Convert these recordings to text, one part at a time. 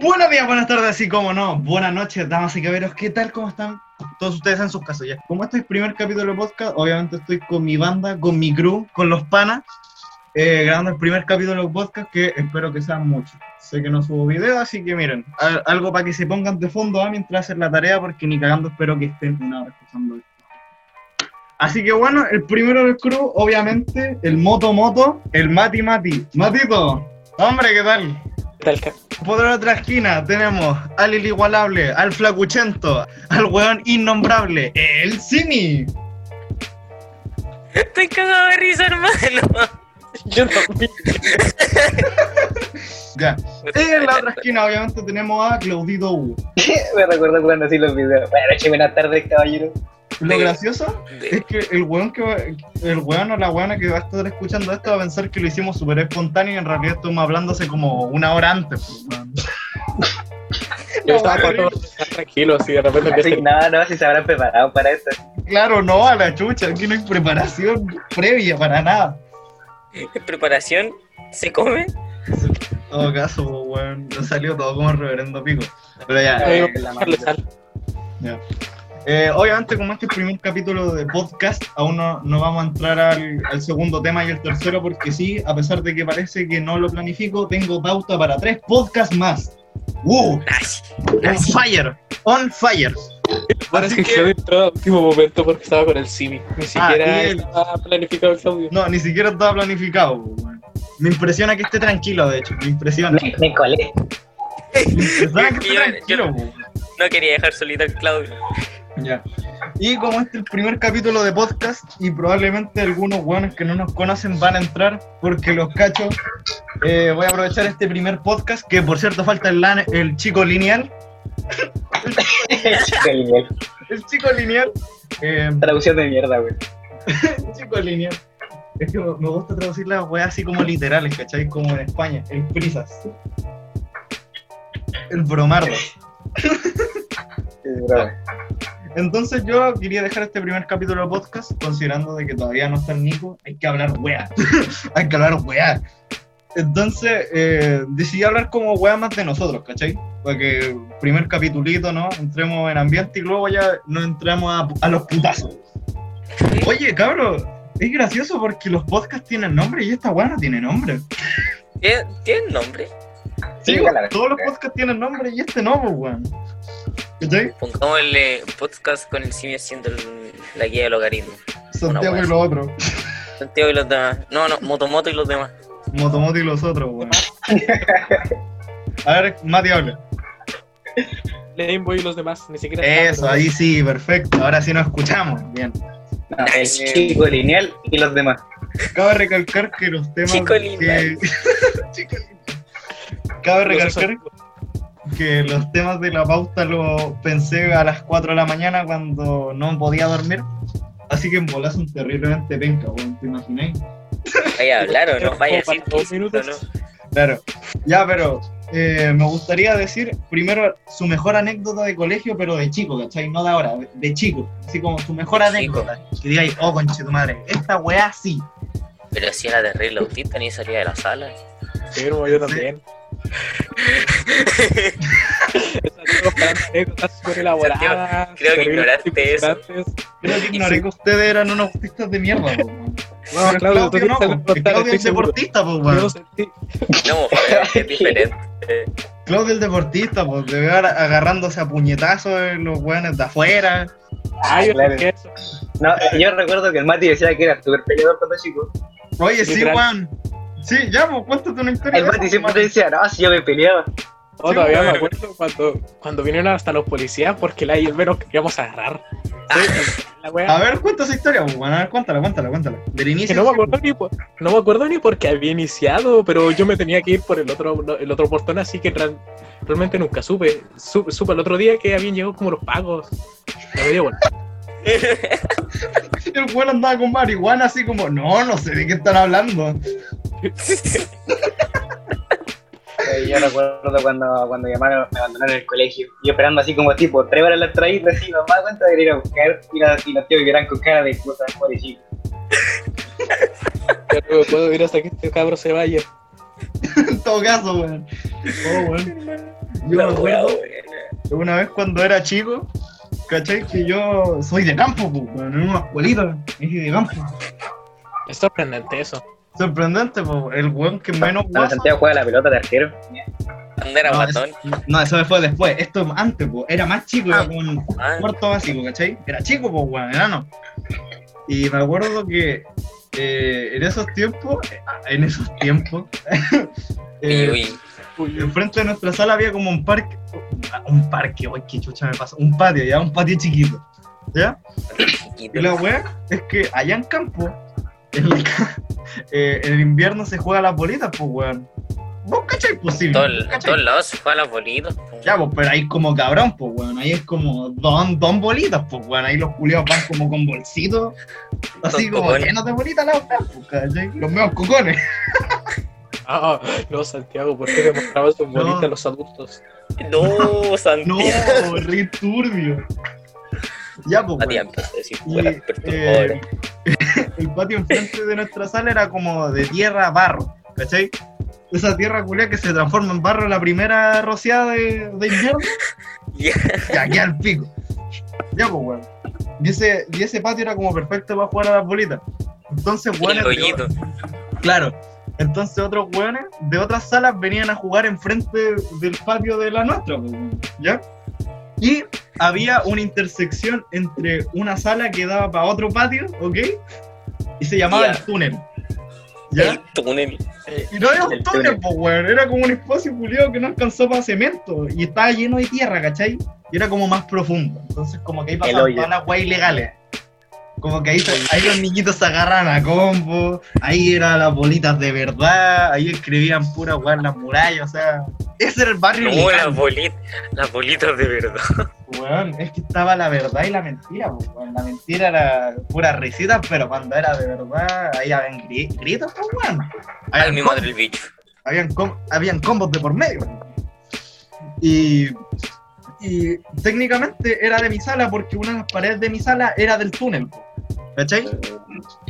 Buenos días, buenas tardes, así como no. Buenas noches, damas y caballeros. ¿Qué tal? ¿Cómo están? Todos ustedes en sus casas ya. Como este es el primer capítulo de podcast, obviamente estoy con mi banda, con mi crew, con los panas, eh, grabando el primer capítulo de podcast que espero que sean muchos. Sé que no subo video, así que miren, algo para que se pongan de fondo ah, mientras hacen la tarea, porque ni cagando espero que estén una hora escuchando esto. Así que bueno, el primero del crew, obviamente, el Moto Moto, el Mati Mati. Matito, hombre, ¿qué tal? Tal ca- Por otra esquina tenemos al inigualable, al flacuchento, al weón innombrable, el Simi. Estoy cagado de risa, hermano. Yo también. Ya. Y en la otra esquina, obviamente, tenemos a Claudito U. Me recuerdo cuando hacía los videos. Buenas noches, buenas tardes, caballero. Lo gracioso es que el weón que va- el weón o la weona que va a estar escuchando esto va a pensar que lo hicimos súper espontáneo y en realidad estuvimos hablando hace como una hora antes. pues. Yo estaba con todo tranquilo, así de repente Así, no, no, si se habrán preparado para esto. Claro, no, a la chucha, aquí no hay preparación previa para nada. En preparación se come. En todo caso, pues, weón, nos salió todo como reverendo pico. Pero ya, eh, vamos a echarle sal. Ya. Eh, obviamente, como este es el primer capítulo de podcast, aún no, no vamos a entrar al, al segundo tema y el tercero, porque sí, a pesar de que parece que no lo planifico, tengo pauta para tres podcasts más. ¡Wow! Ay, On fire! ¡On fire! Parece Así que que- yo entró a último momento porque estaba con el Simi. Ni siquiera y el- estaba planificado el audio. No, ni siquiera estaba planificado. Me impresiona que esté tranquilo, de hecho. Me impresiona. Me, me colé. Me impresiona que esté Yo- tranquilo. yo- no quería dejar solito al Claudio. Ya. Y como este es el primer capítulo de podcast, y probablemente algunos hueones que no nos conocen van a entrar porque los cachos, eh, voy a aprovechar este primer podcast, que por cierto falta el, el chico lineal. Chico lineal. El chico lineal. eh, Traducción de mierda, güey. el chico lineal. Es que me gusta traducir las weas así como literales, ¿cachai? Como en España. El prisas. El bromardo. Es broma. Entonces yo quería dejar este primer capítulo de podcast, considerando de que todavía no está el Nico, hay que hablar weá. hay que hablar weá. Entonces eh, decidí hablar como weá más de nosotros, ¿cachai? Para que primer capitulito, ¿no? Entremos en ambiente y luego ya nos entramos a, a los putazos. Oye, cabrón, es gracioso porque los podcasts tienen nombre y esta weá no tiene nombre. ¿Tiene, ¿tiene nombre? Sí, Sí, la todos los podcasts tienen nombre y este no, pues weón. ¿Cachai? Pongámosle podcast con el simio haciendo el- la guía de logaritmo. Santiago y los otros. Santiago y los demás. No, no, Motomoto y los demás. Motomoto y los otros, weón. A ver, Mati habla. Lameboy y los demás, ni siquiera. Eso, ahí sí, perfecto. Ahora sí nos escuchamos. Bien. No, el chico lineal y los demás. Cabe recalcar que los temas. Chico que... lineal. Chico lineal. Cabe recalcar que los temas de la pauta los pensé a las 4 de la mañana cuando no podía dormir. Así que en bolas son terriblemente penca. ¿Te imagináis? Vaya a hablar o no, vaya a decir dos hizo, minutos. ¿no? Claro. Ya, pero eh, me gustaría decir primero su mejor anécdota de colegio, pero de chico, ¿cachai? No de ahora, de- de chico. Así como su mejor De anécdota. Que digáis, oh, conche tu madre, esta weá sí. Pero si era terrible autista, ni salía de la sala. Sí, como yo también. Creo que ignoraste eso. Creo que ignoré que ustedes eran unos autistas de mierda, No, Pero Claudio, tú Claudio no, que po, que contar, Claudio es deportista, pues, weón. No, es diferente. Claudio es deportista, pues, de ver agarrándose a puñetazos en los weones de afuera. Ah, yo claro. sentí eso. No, yo recuerdo que el Mati decía que era súper peleador cuando chico. Oye, sí, weón. Sí, ya, pues, cuéntate una historia. El Mati siempre decía, no, si yo me peleaba. Oh, Sí, todavía me acuerdo cuando, cuando vinieron hasta los policías porque la y el menos queríamos agarrar. Sí, la wea- A ver, cuenta esa historia, weón. A ver, cuéntala, cuéntala, cuéntala. Del inicio. no me acuerdo ni por, no me acuerdo ni porque había iniciado, pero yo me tenía que ir por el otro el otro portón, así que real- realmente nunca supe. Supe, supe el otro día que habían llegado como los pagos. No me dio vuelta. El weón andaba con marihuana así como, no, no sé de qué están hablando. Eh, Yo recuerdo cuando, cuando llamaron, me abandonaron en el colegio. Yo esperando así como tipo, tres horas la traída, así, mamá, ¿cuánto de ir a buscar? Y, la, y los tíos eran con cara de puta, pobrecito. No puedo ir hasta que este cabro se vaya. en todo caso, weón. Oh, weón. Yo me acuerdo una vez cuando era chico, ¿cachai? Que yo soy de campo, weón, en una escuelita, dije de campo. Es sorprendente eso. Sorprendente, pues, el weón que menos Cuando guasa. Santiago juega la pelota de arquero. ¿Dónde era No, guatón? eso, no, eso fue después. Esto es antes, pues. Era más chico, era Ah. como Ah, cuarto básico, ¿cachai? Era chico, pues, weón, enano. Y me acuerdo que eh, en esos tiempos, en esos tiempos, eh, uy, uy. enfrente de nuestra sala había como un parque, un parque, uy, qué chucha me pasa, un patio, ya, un patio chiquito, ¿ya? chiquito. Y la weá es que allá en campo, en el, ca- eh, en el invierno se juega las bolitas, pues, weón. ¿Vos cachai posible? Todo, ¿Vos en cachai? todos lados se juegan las bolitas. po. Ya, pues, pero ahí como cabrón, pues, weón. Ahí es como don, don bolitas, pues, weón. Ahí los culiados van como con bolsitos, así como cocones. llenos de bolitas las pues, ¿cachai? Los meos cocones. Ah, no, Santiago, ¿por qué te mostrabas tus No. bolitas a los adultos? No, No, Santiago. re turbio. Ya, pues, weón. a decir Y, fuera eh, el patio enfrente de nuestra sala era como de tierra, barro, ¿cachai? Esa tierra culia que se transforma en barro en la primera rociada de, de invierno, Ya. ya aquí al pico. Ya, pues, weón. Y ese, y ese patio era como perfecto para jugar a las bolitas. Entonces, hoyito. Claro. Entonces, otros weones de otras salas venían a jugar enfrente del patio de la nuestra, pues, weón, ¿ya? Y había una intersección entre una sala que daba para otro patio, ¿ok? Y se llamaba el túnel. ¿Ya? El túnel. Y no era un El túnel, túnel. pues, weón. Era como un espacio culiado que no alcanzó para cemento. Y estaba lleno de tierra, ¿cachai? Y era como más profundo. Entonces, como que ahí pasaban todas las weas ilegales. Como que ahí, ahí los niñitos se agarran a combo. Ahí eran las bolitas de verdad. Ahí escribían pura weá en las murallas. O sea, ese era el barrio No, las bolitas. Las bolitas de verdad. weón. Es que estaba la verdad y la mentira, weón. La mentira era pura risita, pero cuando era de verdad, ahí habían gri- gritos, pues, weón. Ay, Habían mi madre el bicho. habían, com- habían combos de por medio. Y, y técnicamente era de mi sala porque una de las paredes de mi sala era del túnel. po, ¿Cachai?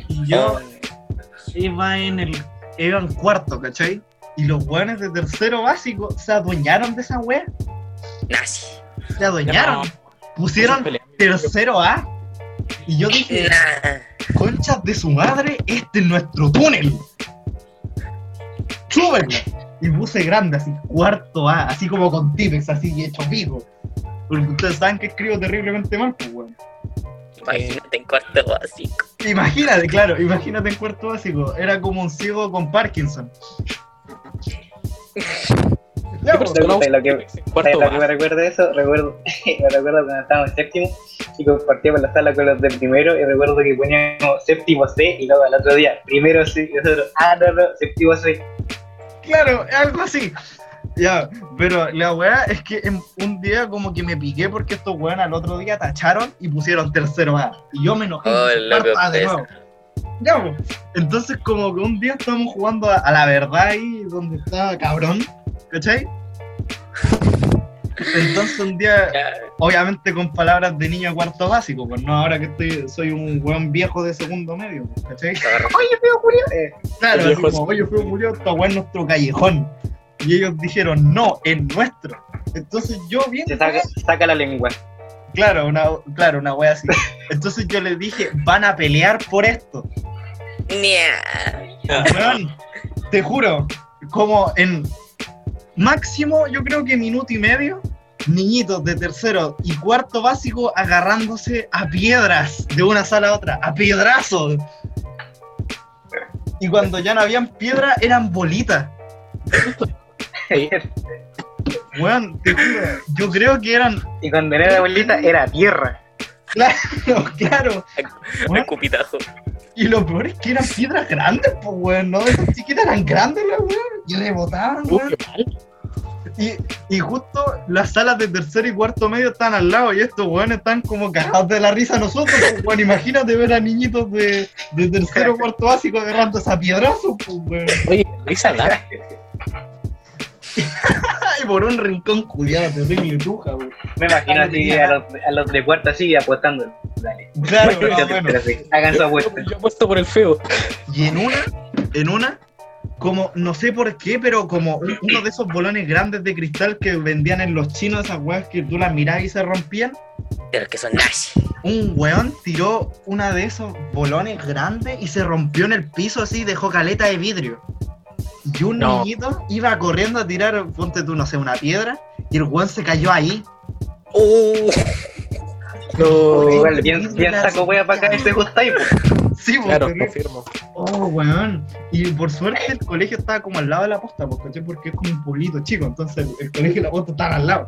Y yo iba en el iba en cuarto, ¿cachai? Y los weones de tercero básico se adueñaron de esa wea. Nazi. Se adueñaron. Pusieron tercero A. Y yo dije, conchas de su madre, este es nuestro túnel. Súbenlo. Y puse grande, así, cuarto A, así como con Tipex, así hecho pico. Porque ustedes saben que escribo terriblemente mal, pues, weón. Imagínate en cuarto básico. Imagínate, claro, imagínate en cuarto básico. Era como un ciego con Parkinson. Ya, ¿Qué pues, Lo que- lo que- Tipex en cuarto ¿Sabes lo que me recuerda eso? Recuerdo, me recuerdo cuando estábamos en séptimo y compartíamos la sala con los de primero y recuerdo que poníamos séptimo C y luego al otro día primero C y nosotros, ah, no, no, séptimo C. Claro, algo así. Ya, pero la weá es que en- un día como que me piqué porque estos weón al otro día tacharon y pusieron tercero A. Y yo me enojé. Oh, A de nuevo. Ya, pues. Entonces como que un día estábamos jugando a, a la verdad ahí donde está cabrón, ¿cachai? Entonces un día, obviamente con palabras de niño cuarto básico, pues no ahora que estoy, soy un weón viejo de segundo medio, ¿cachai? Oye, feo Julio. Eh, Claro, El así como, oye, fue murió, esta weá es nuestro callejón. Y ellos dijeron, no, es nuestro. Entonces yo bien, se saca, saca la lengua. claro, una, claro, una wea así. Entonces yo les dije, van a pelear por esto. Nya. Weón, te juro, como en máximo, yo creo que minuto y medio, niñitos de tercero y cuarto básico agarrándose a piedras de una sala a otra, a piedrazos. Y cuando ya no habían piedra, eran bolitas. Weón, te juro, yo creo que eran, y cuando era la abuelita era tierra. claro, claro. Weón, Escupitajo. y lo peor es que eran piedras grandes, pues, weón, no, esas chiquitas eran grandes, las weón, y rebotaban, weón. Y, y justo las salas de tercero y cuarto medio están al lado, y estos weones están como cagados de la risa a nosotros, pues, weón, imagínate ver a niñitos de, de tercero o cuarto básico agarrándose a piedrazos, pues, weón. Oye, risa da. Ay, por un rincón culiado, terrible y tuja, weón. Me imagino así a los, a los de cuarta así apostando. Dale. Claro, Pero más o menos. sí, hagan su apuesta. Yo apuesto por el feo. Y en una, en una, como, no sé por qué, pero como un- uno de esos bolones grandes de cristal que vendían en los chinos, esas weas que tú las mirabas y se rompían. Los que son nazis. Un weón tiró una de esos bolones grandes y se rompió en el piso así, dejó caleta de vidrio. Y un No. niñito iba corriendo a tirar, ponte tú, no sé, una piedra, y el weón se cayó ahí. Uh, No, Igual, bien, bien saco wea para acá ese pues. Sí, claro, confirmo. Oh, weón. Y por suerte el colegio estaba como al lado de la posta, pues, ¿cachai? Porque es como un pueblito chico, entonces el colegio y la posta estaban al lado.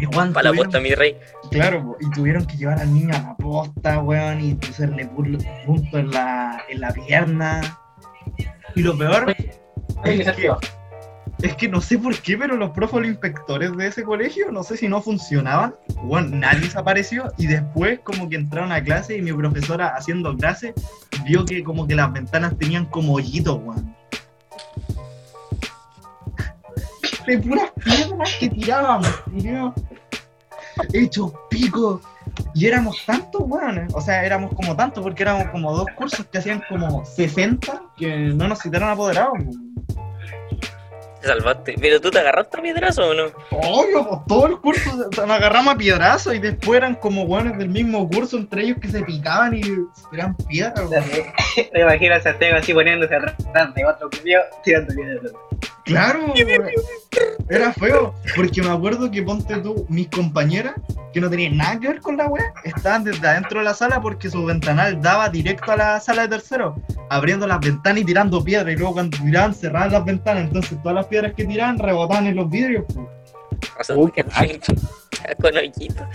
Y weón, para la posta, mi rey. Claro, po, y tuvieron que llevar al niño a la posta, weón, y hacerle punto en la, en la pierna. Y lo peor es que, es que no sé por qué, pero los profes, inspectores de ese colegio, no sé si no funcionaban. Weón, nadie se apareció y después como que entraron a clase y mi profesora haciendo clase vio que como que las ventanas tenían como hoyitos, weón. De puras piedras que tirábamos, tío. Hechos pico. Y éramos tantos, weón. O sea, éramos como tantos porque éramos como dos cursos que hacían como 60 que no nos citaron apoderados. weón. Te salvaste. Pero tú te agarraste a piedrazo o no? Obvio, pues todo el curso se- nos agarramos a piedrazo y después eran como weones del mismo curso entre ellos que se picaban y eran piedras, weón. Te imaginas a Santiago así poniéndose atrás de otro culiao tirando piedras. Claro. Era feo, porque me acuerdo que ponte tú, mis compañeras, que no tenían nada que ver con la wea, estaban desde adentro de la sala porque su ventanal daba directo a la sala de tercero, abriendo las ventanas y tirando piedras, y luego cuando tiraban cerraban las ventanas, entonces todas las piedras que tiraban rebotaban en los vidrios. pues. O sea, Uy, qué con hoyito.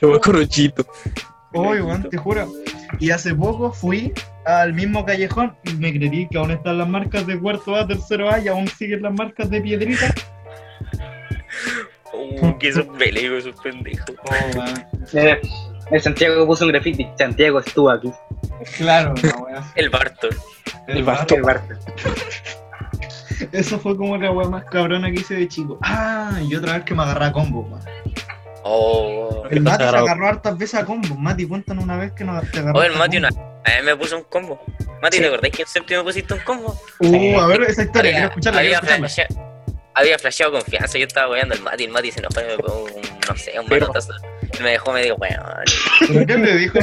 Buen corochito. Oye, weón, te juro. Y hace poco fui al mismo callejón y me creí que aún están las marcas de cuarto A, tercero A y aún siguen las marcas de piedrita. Uh, que esos pelegos, esos pendejos. Oh. Eh, el Santiago puso un graffiti. Santiago estuvo aquí. Claro, la wea. El Barton. El Barto. El Barto. Eso fue como la wea más cabrona que hice de chico. Ah, y otra vez que me agarré a combo. Oh. El Mati se agarró hartas veces a combo. Mati, cuéntanos una vez que nos te agarró. Oh, el Mati una vez me puso un combo. Mati, ¿te acordás que en séptimo pusiste un combo? Uh, a ver esa historia, quiero Había, escucharla, quiero había, escucharla. flasheado, había flasheado confianza. Yo estaba weando al Mati. El Mati se enojó y me pegó un, no sé, un Pero- manotazo. Y me dejó medio weón. ¿Pero qué le dijo?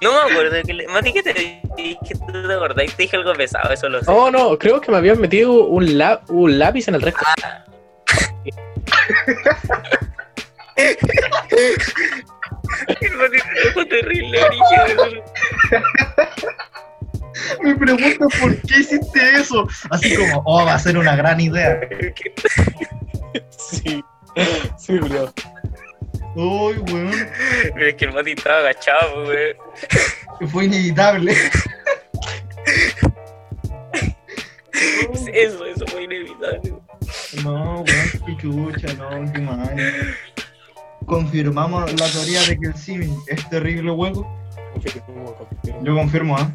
No me acuerdo. Que le- Mati, ¿qué te dije? ¿Tú te acordás? Te dije algo pesado, eso lo sé. Oh, no, creo que me habían metido un, la- un lápiz en el resto. El Enojó terrible. Me pregunto por qué hiciste eso. Así como, oh, va a ser una gran idea. Sí. Sí, Julio. Uy, weón. Pero es que el Mati estaba agachado, weón. Fue inevitable. Eso, eso fue inevitable. No, weón, qué chucha, no, qué mal. Confirmamos la teoría de que el Simin es terrible hueco. Confirmo, confirmo. Yo confirmo, ¿ah?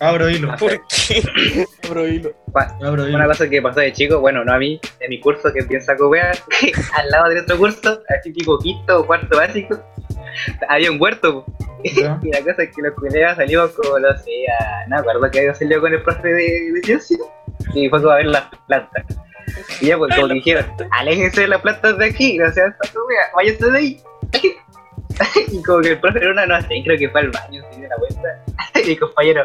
Abro hilo. ¿Por qué? Abro hilo. Abro hilo. Una cosa que pasó de chico, bueno, no a mí, en mi curso que saco wea, al lado de otro curso, así tipo quinto o cuarto básico, había un huerto. Ya. Y la cosa es que los colegas salimos como, no sé, a, no me acuerdo que había salido con el profe de, de ciencia, y fue como a ver las plantas. Y ya, pues, como que dijeron, aléjense de las plantas de aquí, no sean wea, váyanse de ahí. y como que el profe era una, no sé, creo que fue al baño, se dio la vuelta, y mi compañero,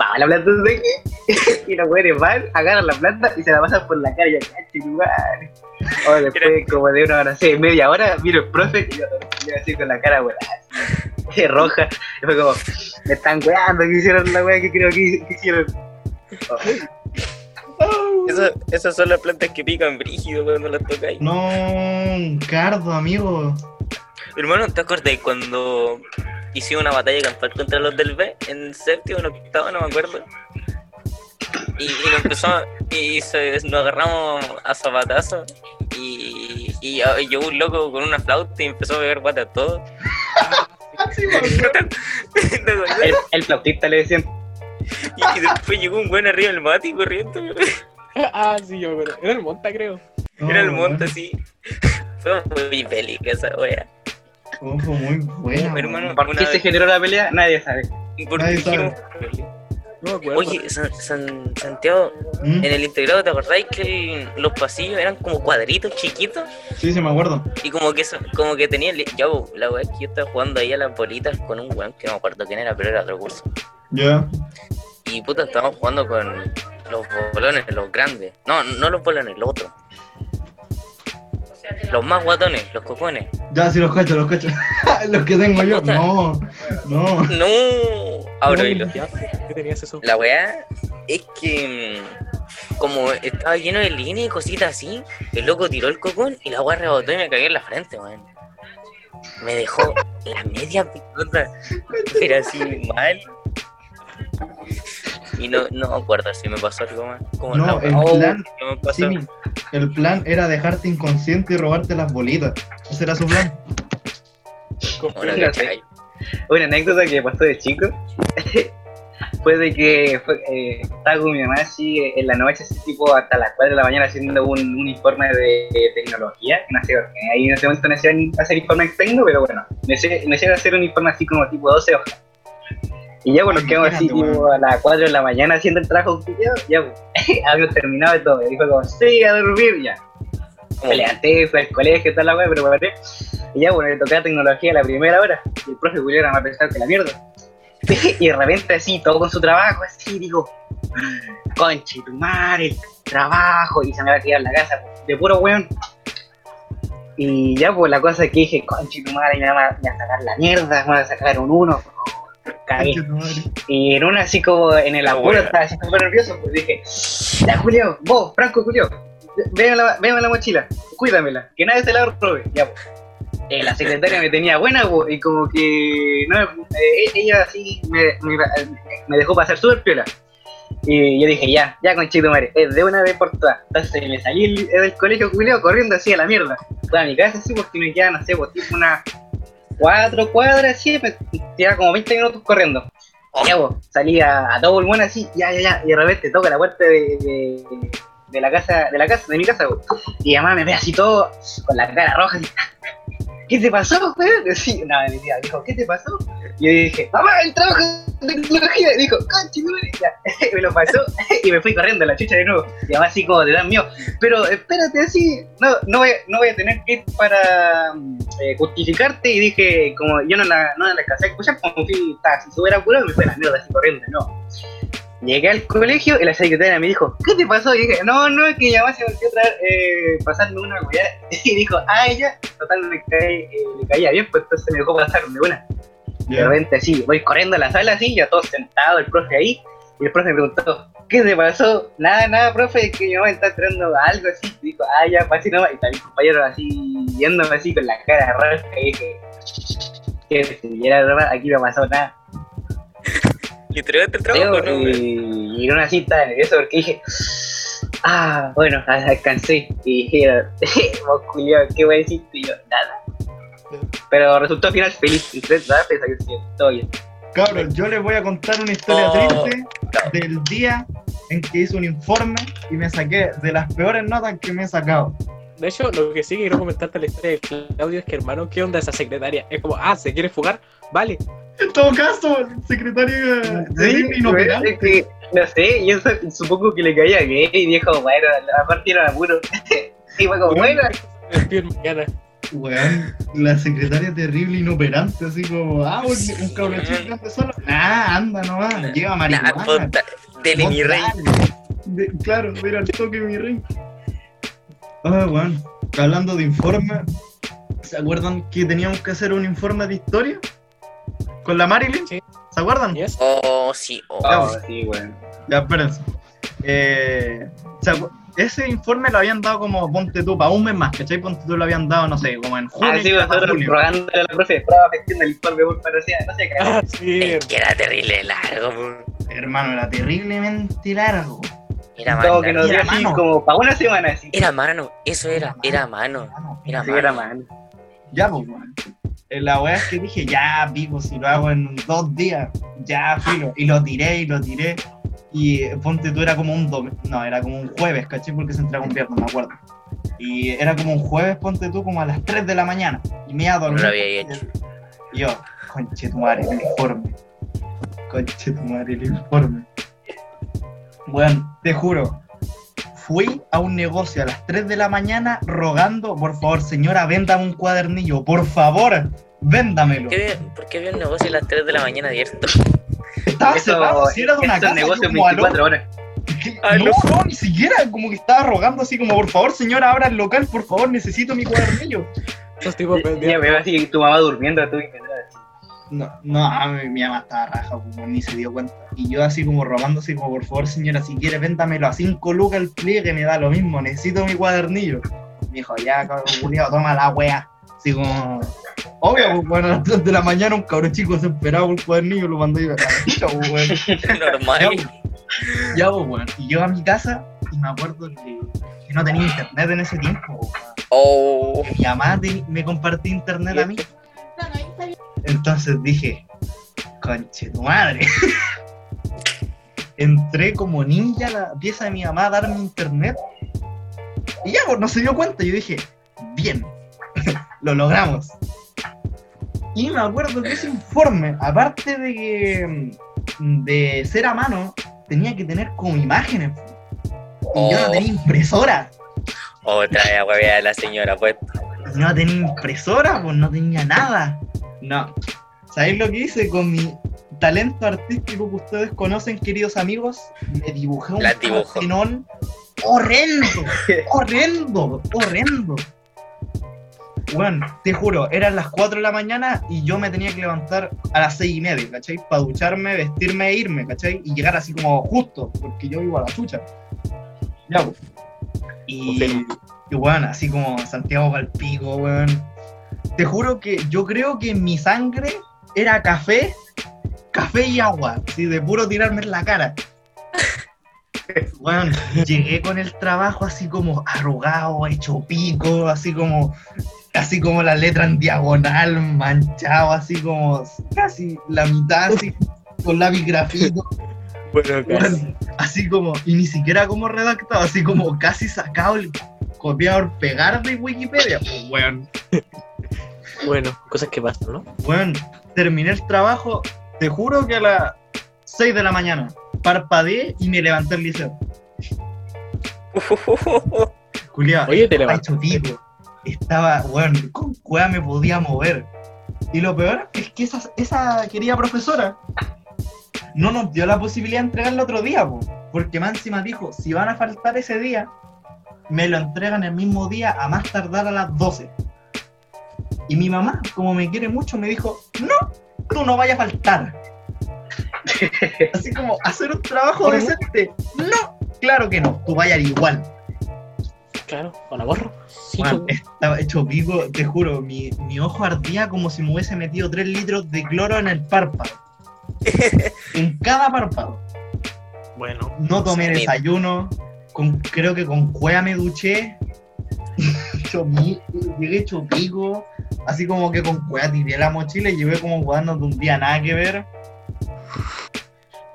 va la planta de aquí. y los güeyes van, agarran la planta y se la pasan por la cara y cacho, lugar. O después, como de una, no sé, media hora, miro el profe y yo, yo así con la cara, weá, así, roja. Y fue como, me están weando, que hicieron la weá que creo que, que hicieron. Esas son las plantas que pican brígido cuando las tocáis. No, un cardo, amigo. Hermano, ¿te acuerdas cuando hicimos una batalla campal contra los del B en séptimo, en octavo, no me acuerdo? Y, y nos empezamos, y se- nos agarramos a zapatazo y, y y llegó un loco con una flauta y empezó a beber guata a todos. Sí. ¿Te acordás? El, el flautista le decían, y, y después llegó un buen arriba del mate corriendo. Ah, sí, yo me acuerdo. Era el monta, creo. Era el Oh, monte así. Fue muy bélica esa wea. oh, fue muy buena. Hermano, weón. ¿por Una qué se generó la pelea? Nadie sabe. ¿Por Nadie sabe. No. Oye, San- San- Santiago, ¿Mm? en el integrado, ¿te acordáis que el- los pasillos eran como cuadritos chiquitos? Sí, sí, me acuerdo. Y como que eso, como que tenía bo, la weá es que yo estaba jugando ahí a las bolitas con un weón que no me acuerdo quién era, pero era otro curso. Ya. Y puta, estábamos jugando con los bolones, los grandes. No, no los bolones, los otros. Los más guatones, los cocones. Ya, sí, los cacho, los cacho. los que tengo yo. No, no. No, ahora No, ya, ¿Qué tenías eso? La weá es que mm, como estaba lleno de líneas y cositas así, el loco tiró el cocón y la weá rebotó y me cagué en la frente, weón. Me dejó la media pelota, pero así mal. Y no, no me acuerdo si me pasó algo más. Como No, el oh, plan- ¿qué me pasó? Sí, mi- el plan era dejarte inconsciente y robarte las bolitas. Ese era su plan. ¿cachai? Una anécdota que pasó de chico fue de que fue, eh, estaba con mi mamá así eh, en la noche, así tipo hasta las 4 de la mañana haciendo un, un informe de, de tecnología. No sé, ahí en ese momento no hacían hacer informes tecno, pero bueno, me hicieron hacer un informe así como tipo 12 hojas. Y ya, bueno, nos quedamos así tipo a las 4 de la mañana haciendo el trabajo culiao, ya, pues, habíamos terminado de todo. Y dijo como, sí, a dormir, ya. Me levanté, fui al colegio, tal la weá, pero paré. Y ya, bueno, le tocaba tecnología a la primera hora. Y el profe Julio era más pesado que la mierda. Y de repente así, todo con su trabajo, así, digo, conche tu madre, el trabajo. Y se me va a quedar en la casa, de puro weón. Y ya, pues la cosa es que dije, conche tu madre, me va a, me va a sacar la mierda, me va a sacar un uno. Madre. Y en una así como en el apuro estaba así súper nervioso, pues dije, ya Julio, vos, Franco Julio, a la, la mochila, cuídamela, que nadie se la robe. Ya, pues. Eh, la secretaria me tenía buena, pues, y como que no, eh, ella así me, me, me dejó pasar súper piola. Y yo dije, ya, ya conchito madre, es de una vez por todas. Entonces me salí del colegio Julio corriendo así a la mierda. Toda mi casa así porque me quedan, no sé, pues tipo unas cuatro cuadras así, me tiraba como 20 minutos corriendo. Ya, vos, salí a, a todo pulmón así, ya, ya, ya, y de repente toca la puerta de, de, de la casa, de la casa, de mi casa, vos. y mamá me ve así todo, con la cara roja, así, ¿qué te pasó, weón? Sí, no, mi tía dijo, ¿qué te pasó? Y yo dije, mamá, el trabajo de tecnología, y dijo, conchi, madre", ya, me lo pasó, y me fui corriendo a la chucha de nuevo, y mamá así como te dan miedo, pero espérate así, no, no voy, no voy a tener que ir para eh, justificarte, y dije, como yo no la, no la alcancé a escuchar, como fui, estaba así súper apurado, me fue a la mierda así corriendo, no. Llegué al colegio y la secretaria me dijo, ¿qué te pasó? Y dije, no, no, es que ya se volvió a traer, eh, pasarme una weá. Y dijo, ah, ella, total, me cae, eh, le caía bien, pues entonces me dejó pasarme una. De Ya. repente así, voy corriendo a la sala así, ya todos sentados, el profe ahí, y el profe me preguntó, ¿qué te pasó? Nada, nada, profe, es que mi mamá está esperando algo así. Y dijo, ah, ya, pasé nomás. Y está mi compañero así, viéndome así con la cara roja, y dije, que si era verdad, aquí no pasó nada. ¿Y entregaste el trabajo, no? y, y así estaba nervioso porque dije, ah, bueno, alcancé. Y dije, vos culiao, ¿qué voy a decir? Y yo, nada. Pero resultó al final feliz. Y tres veces que sí, todo bien. Cabros, yo les voy a contar una historia Oh, triste del día en que hice un informe y me saqué de las peores notas que me he sacado. De hecho, lo que sí que quiero comentarte la historia de Claudio es que, hermano, ¿qué onda esa secretaria? Es como, ah, ¿se quiere fugar? Vale. En todo caso, secretaria terrible es inoperante. no sé, yo su- supongo que le caía gay y dijo, bueno, aparte era puro. y fue como, bueno, mañana. Weón, la secretaria terrible inoperante, así como, ah, un, un cabrón chico anda solo. Nah, anda nomás, lleva marihuana. puta, dele mi rey. De- claro, mira el toque, mi rey. Ah, weón, hablando de informe, ¿se acuerdan que teníamos que hacer un informe de historia? ¿Con la Marilyn? Sí. ¿Se acuerdan? Yes. Oh, sí, oh. oh, sí, bueno. Ya, espérense. Eh, ¿se acu- ese informe lo habían dado como, ponte tú, para un mes más, ¿cachai? Ponte tú lo habían dado, no sé, como en junio. Ah, sí, nosotros julio. rogándole a la profe, profe, extienda el informe, por no sé qué. Ah, sí. Es que era terrible largo. Hermano, era terriblemente largo. Era Todo mano. que nos dio Era así mano. como para una semana así. Era mano, eso era, era mano. Era Sí, mano. era mano. Ya, pues. Eh, La weá es que dije, ya, pico, si lo hago en dos días, ya, filo. Y lo tiré y lo tiré. Y eh, ponte tú, era como un dom- no, era como un jueves, ¿cachai? Porque se entrega un viernes, me acuerdo. Y era como un jueves, ponte tú, como a las 3 de la mañana. Y me iba a No lo había hecho. Y yo, conche tu madre, el informe. Conche tu madre, el informe. Bueno, te juro, fui a un negocio a las 3 de la mañana rogando, por favor, señora, véndame un cuadernillo, por favor, véndamelo. ¿Qué había- ¿Por qué había un negocio a las 3 de la mañana abierto? Estaba Eso, cerrado, si era de una casa, negocios como aló. 24 horas. Aló. No, no, ni siquiera, como que estaba rogando así como, por favor, señora, abra el local, por favor, necesito mi cuadernillo. Esos tipos Ya veo así tu mamá durmiendo, tú y. No, no, a mí, mi mamá estaba raja, como ni se dio cuenta. Y yo así como rogando, así como, por favor, señora, si quiere, véndamelo a 5 lucas el pliegue, me da lo mismo, necesito mi cuadernillo. Me dijo, ya, cabrón, toma la wea. Así como, obvio, pues, bueno, a las 3 de la mañana un cabrón chico desesperado por el cuadernillo, lo mandó yo a la chucha, pues, weón. Normal. Ya, pues. Ya, pues, weón. Y yo a mi casa, y me acuerdo que, que no tenía internet en ese tiempo, pues. Oh, mi mamá te- me compartía internet a mí. Entonces dije, conche tu madre. Entré como ninja a la pieza de mi mamá a darme internet. Y ya, pues no se dio cuenta. Yo dije, bien, lo logramos. Y me acuerdo que ese informe, aparte de que de ser a mano, tenía que tener como imágenes. Y yo no Oh. tenía impresora. otra vez de la señora, pues. No tenía impresora, pues no tenía nada. No. ¿Sabéis lo que hice con mi talento artístico que ustedes conocen, queridos amigos? Me dibujé un partenón horrendo, horrendo, horrendo. Bueno, te juro, eran las 4 de la mañana y yo me tenía que levantar a las 6 y media, ¿cachai? Para ducharme, vestirme e irme, ¿cachai? Y llegar así como justo, porque yo vivo a la chucha. Ya, pues. Y, y bueno, así como Santiago Palpico, weón. Te juro que yo creo que mi sangre era café, café y agua, así de puro tirarme en la cara. Bueno, llegué con el trabajo así como arrugado, hecho pico, así como, así como la letra en diagonal, manchado, así como casi la mitad, así con lápiz grafito. Bueno, casi. Así como, y ni siquiera como redactado, así como casi sacado el copiador pegar de Wikipedia. Pues, weón, Bueno, cosas que pasan, ¿no? weón, terminé el trabajo, te juro que a las 6 de la mañana parpadeé y me levanté el liceo. Culiao, Oye, te estaba levantaste. Estaba, weón, con cueva me podía mover. Y lo peor es que esa, esa querida profesora no nos dio la posibilidad de entregarlo otro día, po, porque más encima dijo, si van a faltar ese día, me lo entregan el mismo día a más tardar a las 12. Y mi mamá, como me quiere mucho, me dijo, no, tú no vayas a faltar. Así como, hacer un trabajo decente. No, claro que no, tú vayas igual. Claro, con ahorro. Sí, pues. estaba hecho pico, te juro, mi, mi ojo ardía como si me hubiese metido 3 litros de cloro en el párpado. en cada párpado. Bueno, No tomé desayuno, con, creo que con cueva me duché. Hecho mi- llegué hecho pico, así como que con cueva tiré la mochila y llevé como jugando de un día nada que ver.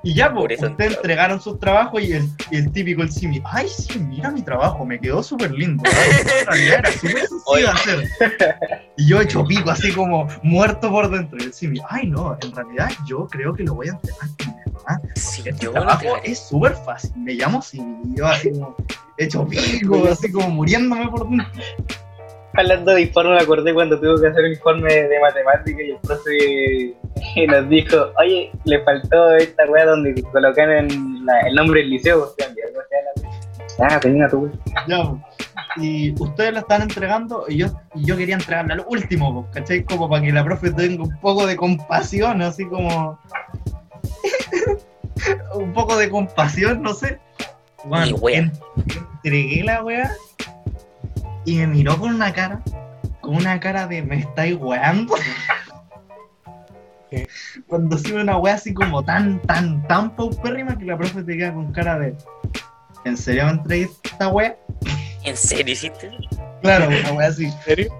Y ya, Por eso ustedes entregaron sus trabajos y el, y el típico el simi, ay, sí, mira mi trabajo, me quedó súper lindo. Ay, en realidad era súper sencillo hacer. Y yo hecho pico, así como muerto por dentro. Y el simi, ay, no, en realidad yo creo que lo voy a entregar con mamá. Sí, Este yo lo trabajo es súper fácil. Me llamo Simi. Y yo así como hecho pico, así como muriéndome por dentro. Hablando de informe, me acordé cuando tuve que hacer un informe de matemática y el profe nos dijo, oye, le faltó esta weá donde colocan en la- el nombre del liceo. O sea, Ah, tenía tu. Ya, y ustedes la están entregando y yo, y yo quería entregarla al último, ¿cachai? Como para que la profe tenga un poco de compasión, así como... un poco de compasión, no sé. Bueno, Y wea. en- entregué la weá y me miró con una cara, con una cara de me estáis weando. Cuando sube una weá así como tan, tan, tan paupérrima que la profe te queda con cara de ¿En serio me entregué esta weá? ¿En serio hiciste? Claro, una weá así. ¿en serio?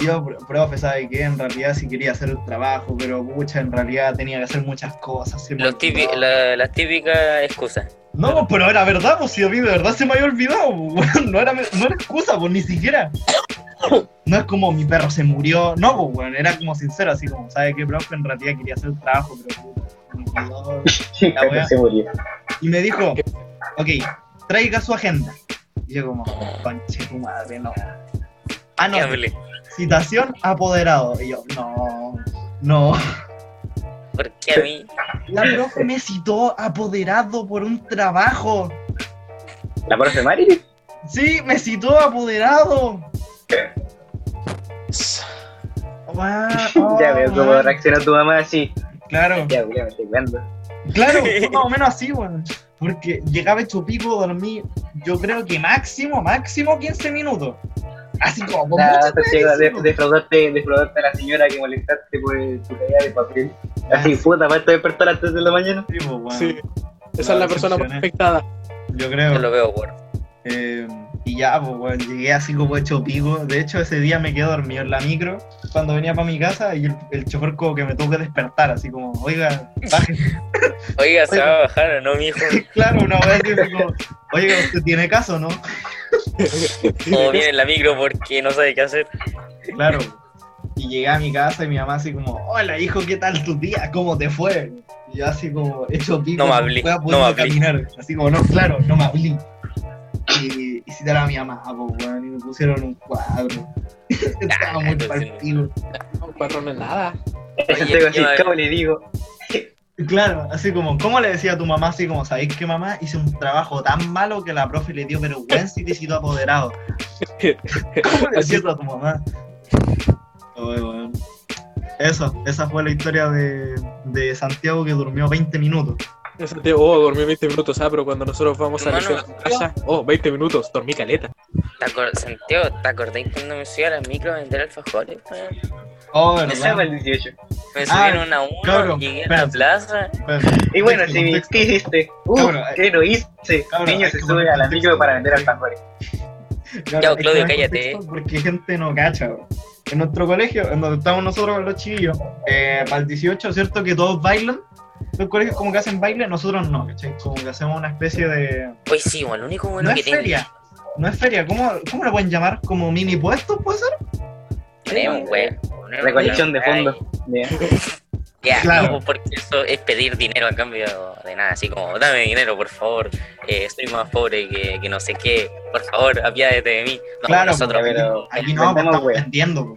Y yo, "Pro- profe, ¿sabe qué? En realidad sí quería hacer el trabajo, pero pucha, en realidad tenía que hacer muchas cosas. se me Los típi- olvidó". la- las típicas excusas. No, pero era verdad, pues si a mí de verdad se me había olvidado, pues, no era, no era excusa, pues ni siquiera. no es como mi perro se murió, no, pues, weón, era como sincero, así como, ¿sabe qué, profe? En realidad quería hacer el trabajo, pero puta, me olvidó". La wea. se murió. Y me dijo, ok, traiga su agenda. Y yo como, conche tu madre, no. Ah, no. Citación apoderado. Y yo, no, no. ¿Por qué a mí? La profe me citó apoderado por un trabajo. ¿La profe Mari? Sí, me citó apoderado. Oh, ya veo cómo reacciona tu mamá así. Claro, Ya, ya me estoy viendo. claro, fue más o menos así, weón. Porque llegaba hecho pico, dormí, yo creo que máximo, máximo 15 minutos. Así como, con llega de, defraudarte, defraudarte a la señora que molestaste por tu caída de papel. Así, Ah, puta, para despertar antes de la mañana. sí, pues, weón. Sí. Esa No, es la persona más afectada. Yo creo. Yo lo veo, bueno. Eh, y ya, pues, llegué así como hecho pico. De hecho, ese día me quedé dormido en la micro cuando venía para mi casa y el, el chofer como que me tuvo que despertar, así como, oiga, baje. Oiga, se va a bajar o no, mijo. claro, una vez así como, oiga, usted tiene caso, ¿no? Como viene en la micro porque no sabe qué hacer. Claro. Y llegué a mi casa y mi mamá así como, hola hijo, ¿qué tal tu día? ¿Cómo te fue? Y yo así como, hecho pico, No me hablé, no me hablé. caminar. Así como, no, claro, no me hablé. Y, y a mi mamá, pues, weón, y me pusieron un cuadro. Estaba muy entonces no. partido. No, perro, no es nada. Oye, así, ¿cómo le digo? Claro, así como, ¿cómo le decía a tu mamá? Así como, ¿sabéis que mamá? Hice un trabajo tan malo que la profe le dio vergüenza y te citó apoderado. ¿Cómo le decías a tu mamá? Eso, esa fue la historia de, de Santiago que durmió 20 minutos. Ese oh, dormí 20 minutos, ah, pero cuando nosotros vamos a la casa, oh, 20 minutos, dormí caleta. ¿Te acor- Santiago, ¿te acordáis cuando me subí a la micro a vender alfajores? weón? Oh, Ese fue ¿verdad? el 18. Me Ah, subieron a uno, cabrón, llegué a la plaza. Espérate, Y bueno, si. ¿qué hiciste? Uh, Cabrón, ¿qué no hice? cabrón, Niño se sube a la micro para vender alfajores. Claro, Ya, Claudio, cállate, contexto Porque gente no cacha. weón. En nuestro colegio, en donde estamos nosotros con los chiquillos, eh, para el 18, ¿cierto? Que todos bailan. Los colegios como que hacen baile, nosotros no, ¿cachai? Como que hacemos una especie de... Pues sí, bueno, lo único bueno No que es tengo. feria, no es feria, ¿cómo, cómo le pueden llamar? ¿Como mini puestos, puede ser? Weón. ponemos Recolección de fondos. ay, Ya. Claro. no, porque eso es pedir dinero a cambio de nada, así como, dame dinero, por favor, eh, estoy más pobre que, que no sé qué, por favor, apiádate de mí. No, Claro, nosotros, pero aquí no, estamos vendiendo.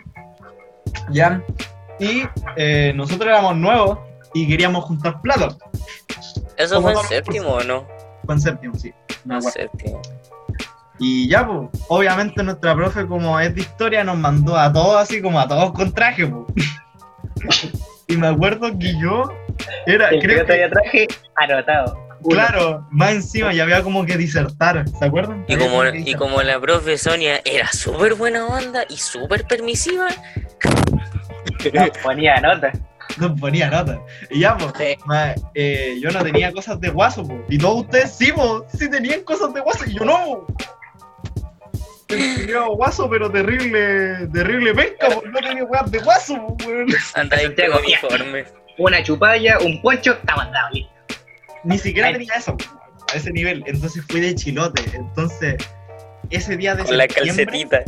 Ya. Y eh, nosotros éramos nuevos y queríamos juntar plata. ¿eso como fue en séptimo o no? Fue en séptimo, sí. En acuerdo. séptimo. Y ya, pues, obviamente nuestra profe, como es de historia, nos mandó a todos así, como a todos con traje, pues. y me acuerdo que yo era, El que creo yo que, traje, anotado. Uno. claro, más encima ya había como que disertar, ¿se acuerdan? Y como la profe Sonia era súper buena onda y súper permisiva, No, ponía nota. nos ponía nota. Y ya, pues, Sí. ma- eh, yo no tenía cosas de guaso, po. y todos ustedes sí, po, sí tenían cosas de guaso, y yo no. po. Tenía guaso, pero terrible, terrible pesca, po. no tenía weas de guaso, Santiago, con uniforme. Una chupalla, un poncho, está mandado. listo. Ni siquiera Ay. tenía eso, po, a ese nivel. Entonces fui de chilote. Entonces, ese día de Con la calcetita.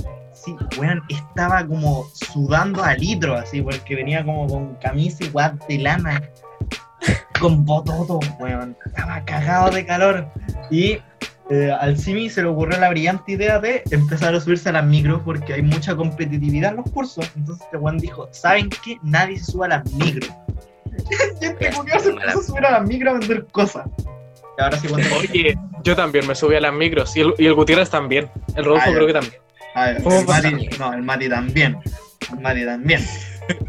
Sí, weón, estaba como sudando a litro, así, porque venía como con camisa y weas de lana. Con bototo, weón. Estaba cagado de calor. Y eh, al Simi se le ocurrió la brillante idea de empezar a subirse a las micros porque hay mucha competitividad en los cursos. Entonces este weón dijo, ¿saben qué? Nadie se sube a las micros. y este culiao se empezó a subir a las micros a vender cosas. Y ahora sí. Oye, yo también me subí a las micros y el, y el Gutiérrez también. El Rodolfo Ah, creo que también. A ver, ¿Cómo el? Mati, no, el Mati también. El Mati también.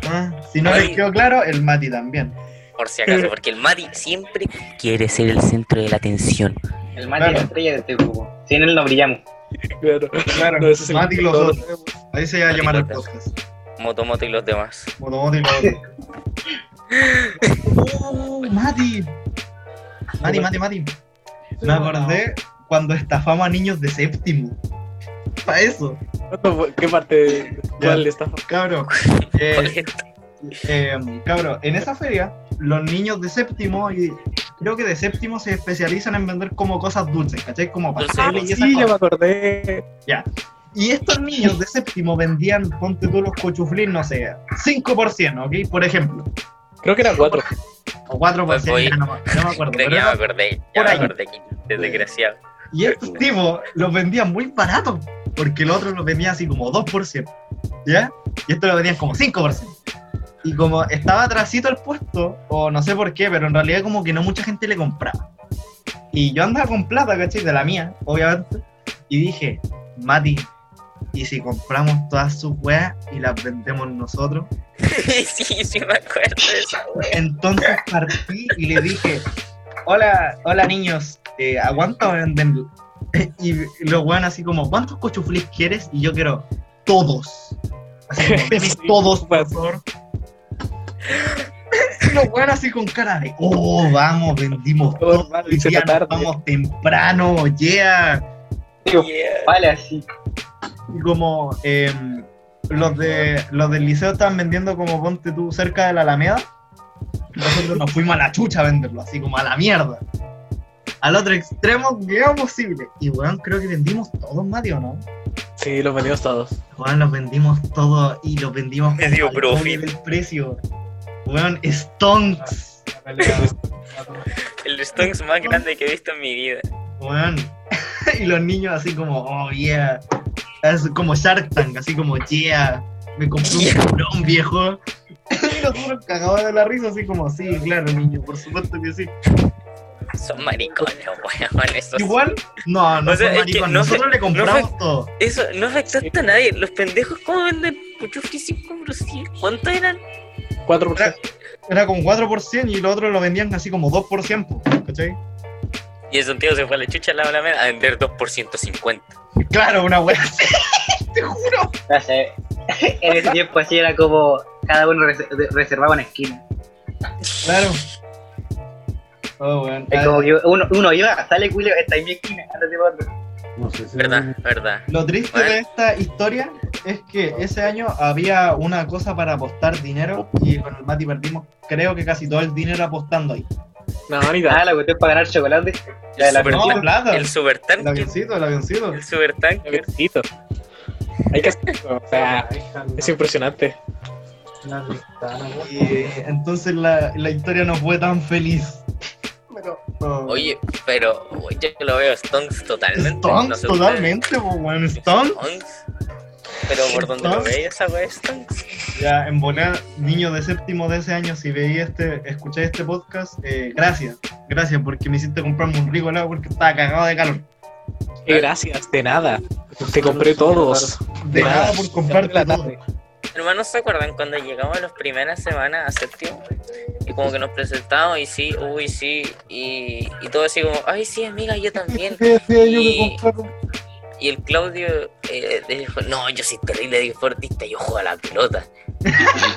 Ah, Si no les quedó claro, el Mati también. Por si acaso, porque el Mati siempre quiere ser el centro de la atención. El Mati Claro. es la estrella de este grupo. Sin él no brillamos. Claro. Claro, No, es Mati y los otros. Ahí se va a llamar el podcast. Motomoto y los demás. Motomoto y los otros. Oh, Mati. Mati, Mati, Mati. Me acordé cuando estafamos a niños de séptimo. Para eso. ¿Qué parte? ¿Cuál estafa? cabro. Eh, eh, cabro, en esa feria, los niños de séptimo, y creo que de séptimo se especializan en vender como cosas dulces, ¿cachai? Como pasteles y esas Sí, ya cosas. me acordé. Y estos niños de séptimo vendían, ponte tú los cochuflís, no sé, 5%, ¿ok? Por ejemplo. Creo que era cuatro. O 4%, Pues voy- ya no, me- no me acuerdo. Creo pero que ya me acordé. Ya me acordé. que- Desgraciado. Y estos tipos los vendían muy baratos, porque el otro los vendía así como 2%, ¿ya? Y estos lo vendían como 5%. Y como estaba atrasito el puesto, o no sé por qué, pero en realidad como que no mucha gente le compraba. Y yo andaba con plata, ¿cachai? De la mía, obviamente. Y dije, Mati, ¿y si compramos todas sus weas y las vendemos nosotros? sí, sí me acuerdo de esa wea. Entonces partí y le dije, hola, hola niños, eh, ¿aguanta venden? Y los weón así como, ¿cuántos cochuflis quieres? Y yo quiero todos. Así como, Sí, todos, por favor. Y los weón así con cara de, oh, vamos, vendimos Todo todo. tarde. vamos temprano, yeah. Digo, Yeah. Vale, así. Y como em, los de los del liceo estaban vendiendo como ponte tú cerca de la Alameda, nosotros nos fuimos a la chucha a venderlo, así como a la mierda. Al otro extremo que era posible. Y weón, creo que vendimos todos, Mario, ¿no? Sí, los vendimos todos. Weón, los vendimos todos y los vendimos Me dio al doble profit. del precio. Weón, stonks. El Stonks más grande que he visto en mi vida. Weón. y los niños así como, oh yeah. Es como Shark Tank, así como, yeah. Me compré un tiburón viejo. y nosotros cagados de la risa, así como, sí, claro, niño, por supuesto que sí. Son maricones, weón. Esos... Igual, no, no O sea, fue es que no nosotros le compramos no todo. Eso no afectaste a nadie. Los pendejos, ¿cómo venden puchufri 5 por 100? ¿Cuánto eran? 4%. Era como 4% y los otros lo vendían así como 2%, ¿cachai? Y el Santiago se fue a la chucha a la Alameda a vender 2 por 150. Claro, una wea así, te juro. No sé. En ese tiempo así era como cada uno rese- reservaba una esquina. Claro. Oh. Es como que uno, uno iba, sale Julio, está en mi esquina, ándate para otro. No sé si ¿Verdad? ¿Verdad? Lo triste de esta historia es que ese año había una cosa para apostar dinero y con el Mati perdimos creo que casi todo el dinero apostando ahí. No, ni Ah, nada. la cuestión para ganar chocolate. La de la Super- No, mentira. plata. El super El avioncito, el avioncito. El super tanque. Avioncito. Hay que hacerlo. O sea, es impresionante. Y entonces la, la historia no fue tan feliz. Pero, oh. Oye, pero uy, yo lo veo Stonks totalmente. Stonks, no sé totalmente, weón. Stonks. Stonks. Pero por donde lo veis esa Stonks. Ya, en volar, niño de séptimo de ese año, si veí este, escuché este podcast, eh, gracias. Gracias porque me hiciste comprarme un rico helado porque estaba cagado de calor. Gracias, de nada. Te compré todos. De nada por comprarte la todo. Hermanos, ¿se acuerdan cuando llegamos las primeras semanas a séptimo? Y como que nos presentamos y sí, uy, sí, y, y todo así como, ay, sí, amiga, yo también. Y, y el Claudio eh, dijo, no, yo soy terrible deportista, yo juego a la pelota.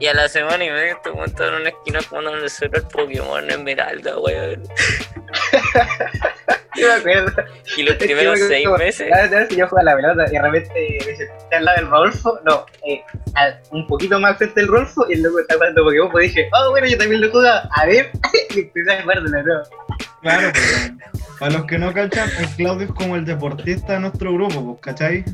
Y a la semana y media te montan en una esquina jugando en el celular Pokémon Esmeralda, weón. Sí, me acuerdo. Y los primeros me seis meses, Cada vez que yo jugaba a la pelota y de repente me senté al lado del Rodolfo, no, eh, al- un poquito más frente del Rodolfo y luego estaba jugando Pokémon, pues dije, oh, bueno, yo también lo juego, a ver, y empecé a jugar de la nueva. Claro, pues, para los que no cachan, el Claudio es como el deportista de nuestro grupo, pues, ¿cachai?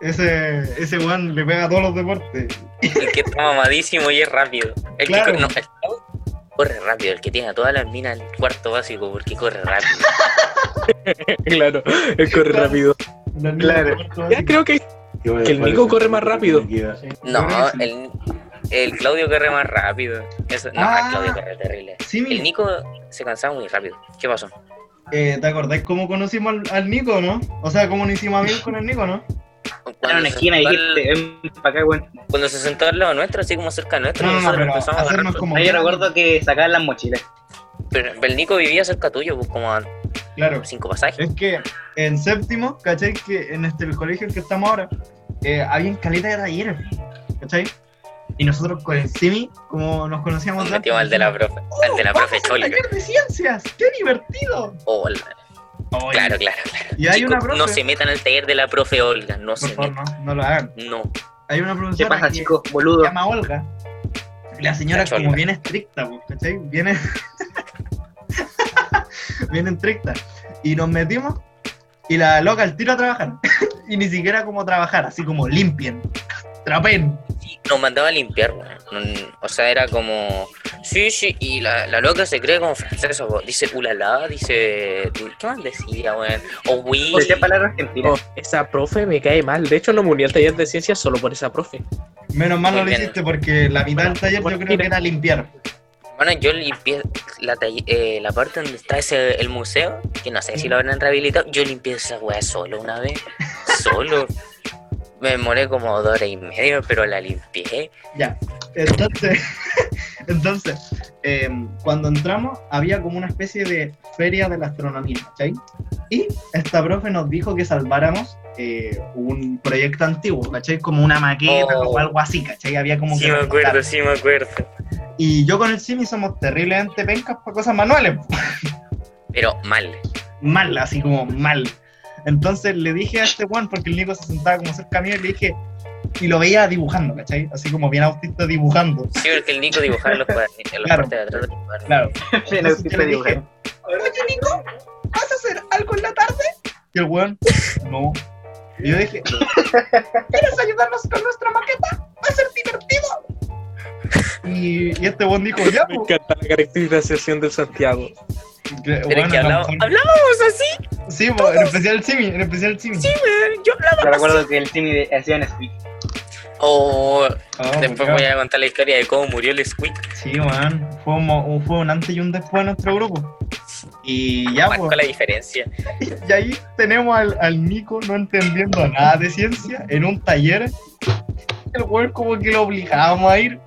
Ese, ese weón le pega a todos los deportes. el que está mamadísimo y es rápido. El Claro. que corre, no, el Claudio corre rápido, el que tiene a todas las minas en el cuarto básico porque corre rápido. Claro, él corre Claro. rápido. Claro. Ya creo que Que el Nico corre más rápido. No, el, el Claudio corre más rápido. Eso, no, Ah. el Claudio corre terrible. Sí, El Nico se cansaba muy rápido. ¿Qué pasó? eh, ¿te acordáis cómo conocimos al, al Nico, no? O sea, cómo nos hicimos amigos con el Nico, ¿no? En una esquina y dijiste, ven para acá, weón. cuando se sentó al lado nuestro, así como cerca nuestro, No, nosotros empezamos a hacernos agarrar. como... Ahí yo recuerdo que sacaban las mochilas. Pero el Nico vivía cerca tuyo, pues como a Claro. cinco pasajes. Es que en séptimo, ¿cachai? Que en este el colegio en que estamos ahora, eh, había caleta de talleres, ¿cachai? Y nosotros con el Simi, como nos conocíamos Nos antes, metimos al de la profe, al de la ¡Vamos profe Choli. taller de ciencias! ¡Qué divertido! Oh, la- claro, claro, claro. Y hay Chicos, una profe- no se metan al taller de la profe Olga, no Por se favor, metan. no, no lo hagan. No. Hay una ¿Qué profesora pasa, que chicos? se Boludo. llama Olga. Y La señora Cacho, como bien estricta, ¿cachai? Viene... bien estricta. Y nos metimos Y la loca al tiro a trabajar. y ni siquiera como trabajar, así como limpien, trapen. Nos mandaba a limpiar, weón. O sea, era como. Sí, sí, y la, la loca se cree como francesa, weón. Dice ulala, dice. ¿Qué más decía, weón? O oui. Decía palabras argentinas. Oh, esa profe me cae mal. De hecho, no me uní al taller de ciencias solo por esa profe. Menos mal no lo hiciste porque la mitad del taller yo creo que era limpiar. Bueno, yo limpié la, eh, la parte donde está ese, el museo, que no sé si lo habrán rehabilitado. Yo limpié esa weá solo una vez. Solo. Me demoré como dos horas y media, pero la limpié. Ya. Entonces, entonces eh, cuando entramos había como una especie de feria de la astronomía, ¿cachai? Y esta profe nos dijo que salváramos eh, un proyecto antiguo, ¿cachai? Como una maqueta Oh. o algo así, ¿cachai? Había como Sí que me acuerdo, sí me acuerdo. Y yo con el Simi somos terriblemente pencas para cosas manuales. Pero mal. mal, así como mal. Entonces le dije a este Juan, porque el Nico se sentaba como cerca mío, y le dije, y lo veía dibujando, ¿cachai? Así como bien autista dibujando. Sí, porque el Nico dibujaba en los en la Claro. parte de atrás del cuaderno. Claro. Bien, Entonces así yo te le dibujan. dije, oye Nico, ¿vas a hacer algo en la tarde? Y el weón, no. Y yo dije, ¿quieres ayudarnos con nuestra maqueta? Va a ser divertido. Y, y este weón dijo, ya, Me pues. encanta la caracterización del Santiago. Que, bueno, que mejor- hablábamos así, Sí, en especial el Simi, en especial el Simi. weón, yo hablaba Yo recuerdo que el de- hacía un speak. Oh, Ah, después pues, voy a contar la historia de cómo murió el Squeak. Sí, man, fue un, fue un antes y un después en nuestro grupo. Y ya, Marcó pues, la diferencia. y ahí tenemos al, al Nico no entendiendo nada de ciencia en un taller. El weón como que lo obligábamos a ir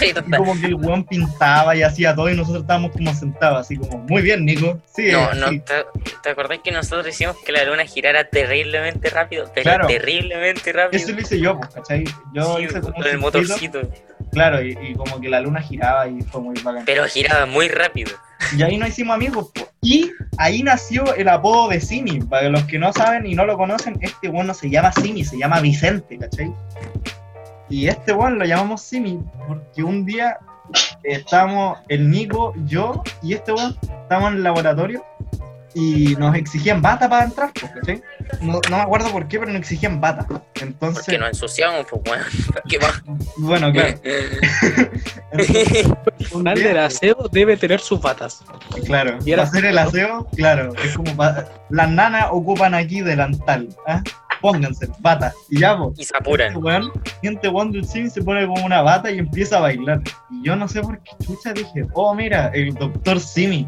y como que el weón pintaba y hacía todo y nosotros estábamos como sentados, así como, muy bien, Nico. Sí, No, eh, no, sí. ¿te, te acordás que nosotros hicimos que la luna girara terriblemente rápido? Pero Claro. terriblemente rápido. Eso lo hice yo, pues, ¿cachai? Yo Sí, hice como con el motorcito. Claro, y, y como que la luna giraba y fue muy bacán. Pero giraba muy rápido. Y ahí nos hicimos amigos. po. Y ahí nació el apodo de Simi. Para los que no saben y no lo conocen, este weón no se llama Simi, se llama Vicente, ¿cachai? Y este weón lo llamamos Simi porque un día estábamos el Nico, yo y este weón estábamos en el laboratorio y nos exigían bata para entrar, ¿cachai? No, no me acuerdo por qué, pero nos exigían bata. Entonces, Porque nos ensuciamos, pues bueno. Bueno, claro. Entonces, un del aseo debe tener sus batas. Claro, Y para hacer el aseo, claro, es como las nanas ocupan aquí delantal, ¿ah? Pónganse, bata, y ya, pues. y se apuran. Weón, gente del cine se pone como una bata y empieza a bailar. Y yo no sé por qué chucha dije, oh mira, el doctor Simi.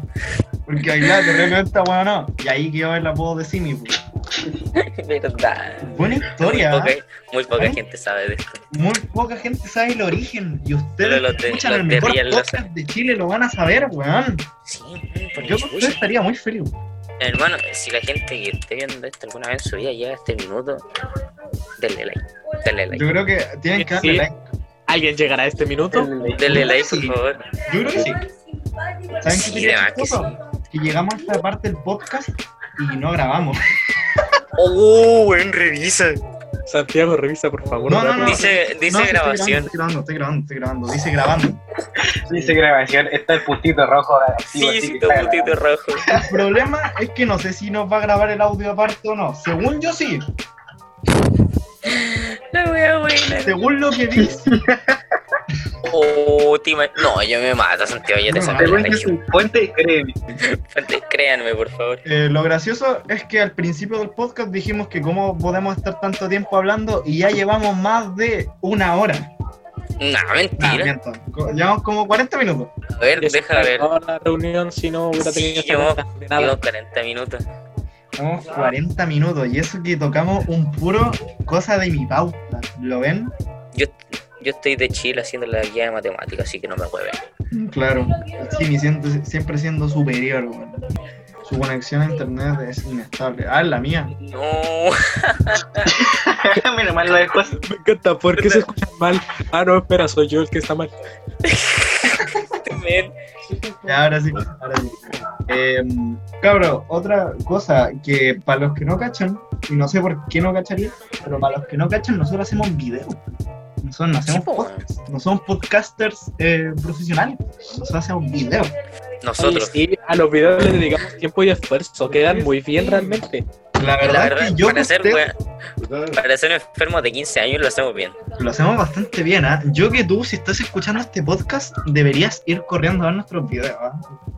Porque bailaba terriblemente weón no. Y ahí quedó el apodo de Simi, pues. Verdad. Buena Muy historia, poca, ¿ah? muy poca ¿Eh? gente sabe de esto. Muy poca gente sabe el origen. Y ustedes los de- escuchan los el de mejor podcast de Chile, lo van a saber, weón. Sí, por Yo ustedes estaría muy feliz. Hermano, si la gente que esté viendo esto alguna vez en su vida llega a este minuto, denle like. Denle like. Yo creo que tienen que darle Sí. like. ¿Alguien llegará a este minuto? Denle like, por Sí. favor. Yo creo que sí. ¿Saben qué Sí, que? Que llegamos a esta parte del podcast y no grabamos. Oh, buen revisa. Santiago, revisa por favor. No, no, no. Dice, dice grabación. Estoy grabando, estoy grabando, estoy grabando. Dice grabando. Dice grabación, está el puntito rojo activo. Sí, está puntito rojo. El problema es que no sé si nos va a grabar el audio aparte o no. Según yo sí. La wea buena. Según lo que dice. Oh, te ima- No, yo me mato, Santiago, ya te No, saqué Según la fuente, créeme. Fuente, Créanme, por favor. Eh, lo gracioso es que al principio del podcast dijimos que cómo podemos estar tanto tiempo hablando y ya llevamos más de una hora. No, Nah, mentira. Llevamos como 40 minutos. A ver, deja ver. la reunión si no hubiera tenido llevamos- de Llevamos nada. 40 minutos. Llevamos 40 minutos y eso que tocamos un puro cosa de mi pauta. ¿Lo ven? Yo, yo estoy de Chile haciendo la guía de matemáticas, así que no me mueven. Claro, sí, me siento siempre siendo superior. weón. Su conexión a internet es inestable. Ah, la mía. No. Menos mal lo dejó. Me encanta, ¿por qué se escucha mal? Ah, no, espera, soy yo el que está mal. Ya, ahora sí, ahora sí. Eh, cabro, otra cosa que para los que no cachan, y no sé por qué no cacharía, pero para los que no cachan, nosotros hacemos video. Nosotros no hacemos Sí, po, podcast, no somos podcasters eh, profesionales. Nosotros hacemos videos. Nosotros. Oye, sí, a los videos les dedicamos tiempo y esfuerzo, quedan muy bien realmente. La verdad, La es verdad, que yo para que ser, usted- para ser enfermos de 15 años lo hacemos bien. lo hacemos bastante bien, ¿ah? Yo que tú, si estás escuchando este podcast, deberías ir corriendo a ver nuestros videos, ¿ah?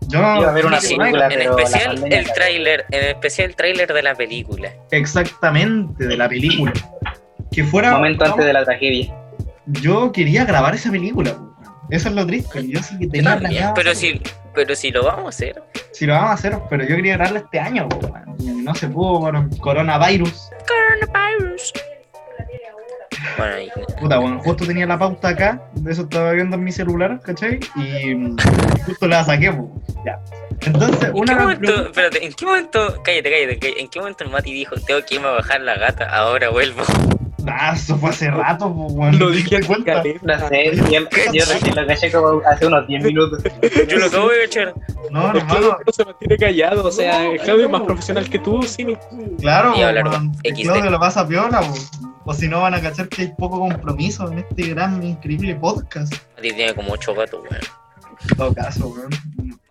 Yo, Iba a ver una Sí, película, en pero la especial el cagó. tráiler, en especial el tráiler de la película. exactamente de la película. Que fuera. momento antes de la tragedia. Yo quería grabar esa película, eso es lo triste. Yo sí que tenía planeado pero si, pero si lo vamos a hacer. Si lo vamos a hacer, pero yo quería grabarla este año, no se pudo por coronavirus. Coronavirus. Bueno, Puta, bueno, justo tenía la pauta acá, de eso estaba viendo en mi celular, ¿cachai? Y mm, justo la saqué, po. Ya. Entonces, ¿en qué momento, espérate, ¿en qué momento, cállate, cállate, cállate, ¿en qué momento el Mati dijo, tengo que irme a bajar la gata, ahora vuelvo? Ah, eso fue hace rato, po, weón. Lo ¿te dije en caleta. No sé, yo, yo recién lo caché como hace unos 10 minutos. Yo lo acabo de echar. No, Claudio hermano, no se mantiene callado, o sea, el Claudio es más profesional que tú, sí. claro, XD. Claudio lo pasa piola, po. O si no van a cachar que hay poco compromiso en este gran, increíble podcast. Mati tiene como 8 gatos, weón. En todo caso, weón.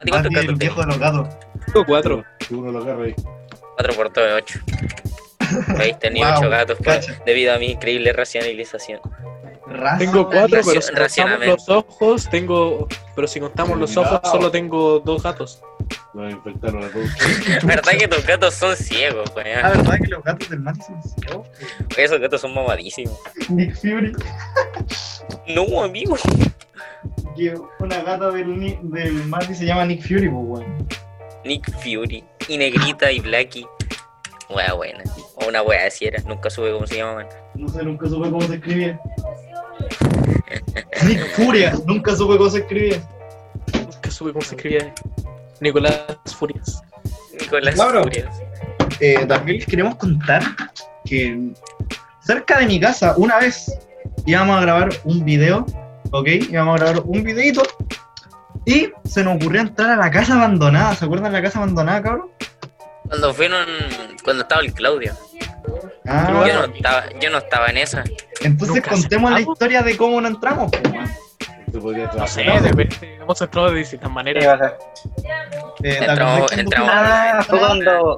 ¿Y cuántos Mati, el gatos viejo de los gatos. Tengo cuatro. Que uno lo agarra ahí. 4 por todo 8. Veis, tenía Wow, 8 gatos por- cacha. debido a mi increíble racionalización. Tengo cuatro, pero si contamos los ojos, tengo. Pero si contamos los ojos, solo tengo dos gatos. Nos infectaron a todos. ¿Verdad que tus gatos son ciegos, La weón? verdad que los gatos del Mati son ciegos. Esos gatos son mamadísimos. Nick Fury. No, amigo. una gata del, del Mati se llama Nick Fury, pues, weón. Nick Fury. Y Negrita y Blackie. Wea buena. O una wea así era. Nunca supe cómo se llamaban. No sé, nunca supe cómo se escribía. Nick Furia, nunca supe cómo se escribía. Nunca supe cómo se escribía. Nicolás Furias. Nicolás Claro. Furias. Eh, también les queremos contar que cerca de mi casa, una vez íbamos a grabar un video, ¿ok? Íbamos a grabar un videito y se nos ocurrió entrar a la casa abandonada. ¿Se acuerdan de la casa abandonada, cabrón? Cuando fueron. Cuando estaba el Claudio. Ah, Yo no estaba, yo no estaba en esa. entonces ¿Nunca contemos la historia de cómo no entramos. pues, No sé, depende. Hemos entrado de distintas ¿Qué maneras. Eh, ¿te Entramos- entramos. Ah, fue cuando,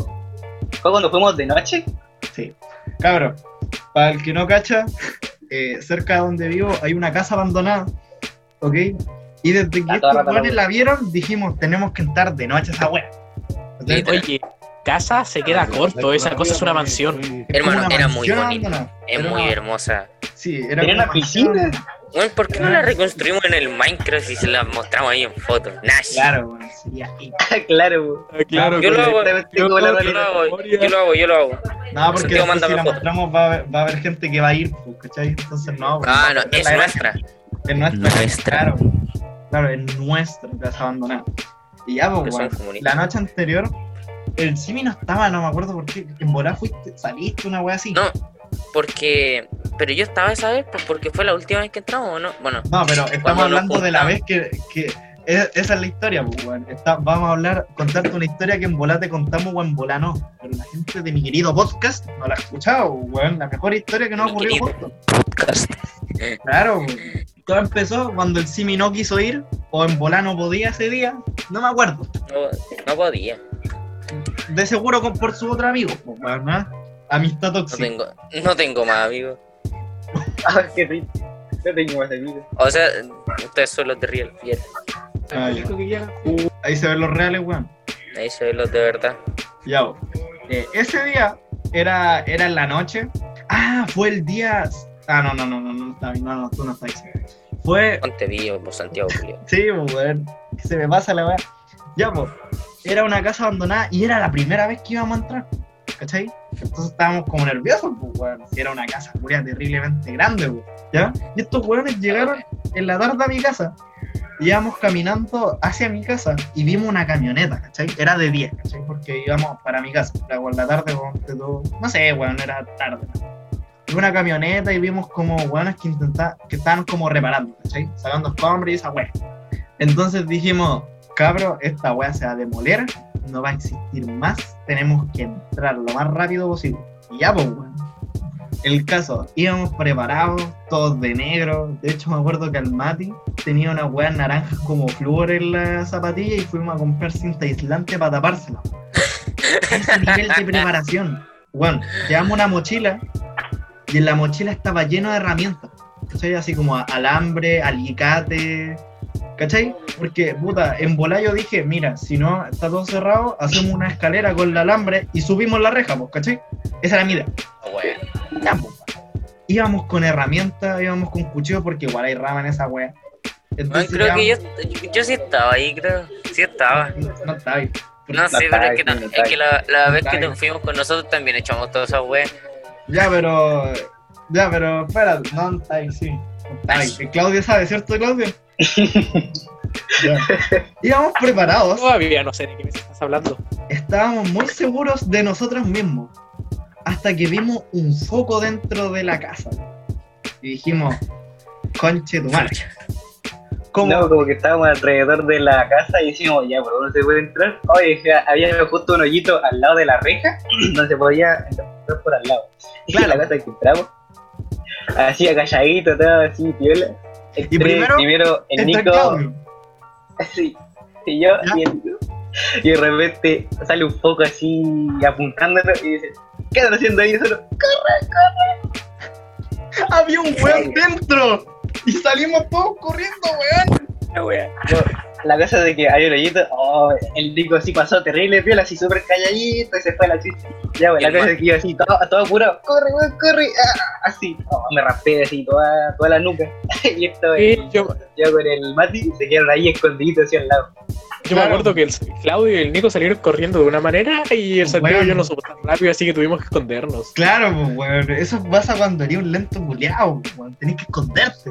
fue cuando fuimos de noche. Sí. Cabrón, para el que no cacha, eh, cerca de donde vivo hay una casa abandonada, ¿ok? Y desde que estos la vieron, dijimos, tenemos que entrar de noche a esa wea. Oye, casa se queda corto, esa cosa es una mansión. Hermano, era muy bonita. Es muy hermosa. Sí, era una piscina. Bueno, ¿por qué no la reconstruimos en el Minecraft y se la mostramos ahí en fotos? Nash. Claro, claro, Ah, Claro, Yo lo hago, yo lo hago, yo lo hago, yo lo hago. No, porque si la foto. mostramos va a, haber, va a haber gente que va a ir, pues, ¿cachai? Entonces no. Ah, no, es nuestra. Es nuestra. Nuestra. Claro, claro, es nuestra casa abandonada. Y ya, pues, la noche anterior, el Simi no estaba, no me acuerdo por qué. En volar fuiste, saliste una wea así. No, porque. Pero yo estaba esa vez pues, porque fue la última vez que entramos, ¿o ¿no? Bueno, No, pero estamos hablando de la vez que, que es- esa es la historia, pues, weón. Vamos a hablar, contarte una historia que en volá te contamos o en volá no. Pero la gente de mi querido podcast no la ha escuchado, weón. La mejor historia que nos ha ocurrido juntos. podcast. Claro, weón. Todo empezó cuando el Simi no quiso ir, o en volá no podía ese día, no me acuerdo. No, no podía. De seguro con, por su otro amigo, pues, weón, ¿no? Amistad No tóxica. tengo, no tengo más amigos. Ah, qué triste. No tengo más amigos. O sea, ustedes son los de Real Fiel. Ah, ya. Ahí se ven los reales, weón. Ahí se ven los de verdad. Ya. Eh, ese día era, era en la noche. Ah, fue el día. Ah, no, no, no, no, no, está bien, no, no, tú no estás ahí. Fue. Ponte vivo, por Santiago Julio. Sí, weón. Se me pasa la weá. Ya, pues. Era una casa abandonada y era la primera vez que íbamos a entrar. ¿Cachai? Entonces estábamos como nerviosos, pues, weón. Si era una casa terriblemente grande, pues. ¿Ya? Y estos weones llegaron en la tarde a mi casa. Íbamos caminando hacia mi casa y vimos una camioneta, ¿cachai? Era de 10, ¿cachai? Porque íbamos para mi casa. Por la tarde, weón, todo- no sé, weón, era tarde. Vimos una camioneta y vimos como weones que intentaban, que estaban como reparando, ¿cachai? Sacando escombros y esa weá. Entonces dijimos, cabro, esta weá se va a demoler, no va a existir más, tenemos que entrar lo más rápido posible. Y ya, pues, weón. el caso, íbamos preparados, todos de negro. De hecho, me acuerdo que el Mati tenía unas weas naranjas como flúor en la zapatilla y fuimos a comprar cinta aislante para tapársela. Ese nivel de preparación. Bueno, llevamos una mochila y en la mochila estaba lleno de herramientas. ¿Cachai? Así como alambre, alicate. ¿Cachai? Porque, puta, en bola yo dije, mira, si no está todo cerrado, hacemos una escalera con el alambre y subimos la reja, pues, ¿cachai? Esa era mi idea. Bueno, Ya, pues, íbamos con herramientas, íbamos con cuchillo porque igual hay rama en esa wea. Bueno, creo que yo, yo, yo sí estaba ahí, creo. Sí estaba. No, no está ahí. No está pero es que, no- es que la, la vez que nos fuimos con nosotros también echamos todas esas weas. Ya, pero. Ya, pero. Espera, no está ahí, sí. No. El Claudio sabe, ¿cierto, Claudio? Íbamos preparados, Todavía no sé de qué me estás hablando. estábamos muy seguros de nosotros mismos. Hasta que vimos un foco dentro de la casa. Y dijimos, conche tu madre. ¿Cómo? No, como que estábamos alrededor de la casa y decíamos, ya, ¿por dónde se puede entrar? Oye, había justo un hoyito al lado de la reja donde se podía entrar por al lado. Y Claro. la casa que entramos, así acalladito, todo así, piola. Entré primero, primero el Nico, así, y yo, Ya. y el Nico. Y de repente sale un foco así apuntándolo y dice, ¿qué están haciendo ahí? Y solo, Había un weón dentro. Y salimos todos corriendo, weón. La wea. No, la cosa de que hay un hoyito, oh, el Nico así pasó terrible, piola, así súper calladito y se fue a la chiste. Ya, pues, la cosa es que iba así, todo, todo apurado, corre, weón, corre, ah, así, oh, me raspé así toda, toda la nuca. y esto, Sí, el- yo- yo con el Mati se quedaron ahí escondiditos así al lado. Yo Claro. me acuerdo que el Claudio y el Nico salieron corriendo de una manera y el Santiago Bueno. y yo no somos tan rápido, así que tuvimos que escondernos. Claro, pues, weón. Eso pasa cuando eres un lento culiao, weón. Tenés que esconderte.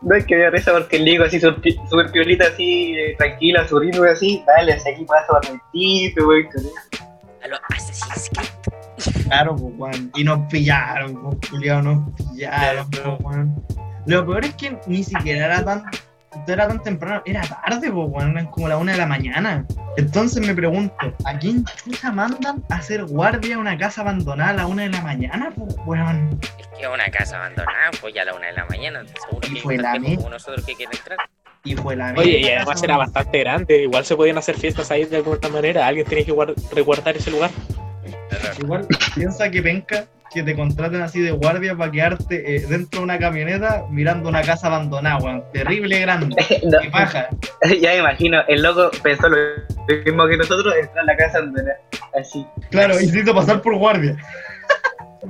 No es que había risa porque el Nico así súper pi- súper piolita así, eh, tranquilo, a su ritmo así, dale, así aquí pasa barretito, con- A los Assassin's Creed. Claro, pues, weón. Y nos pillaron, pues, culiao, nos pillaron, pues, weón. Lo peor es que ni siquiera era tan. Era tan temprano, era tarde, pues, weón. Eran como la una de la mañana. Entonces me pregunto, ¿a quién chucha mandan a hacer guardia a una casa abandonada a la una de la mañana, pues, weón? Que es una casa abandonada, pues ya a la una de la mañana. Seguro Y que fue la como nosotros que quieren entrar. Y fue la Oye, y además casa era abandonada. bastante grande, igual se podían hacer fiestas ahí de alguna manera, alguien tenía que guar- resguardar ese lugar. Igual piensa que penca que te contraten así de guardia para quedarte eh, dentro de una camioneta mirando una casa abandonada, weón. Terrible grande. No, Qué paja. ya me imagino, el loco pensó lo mismo que nosotros, entró en la casa era así. Claro, y se hizo pasar por guardia.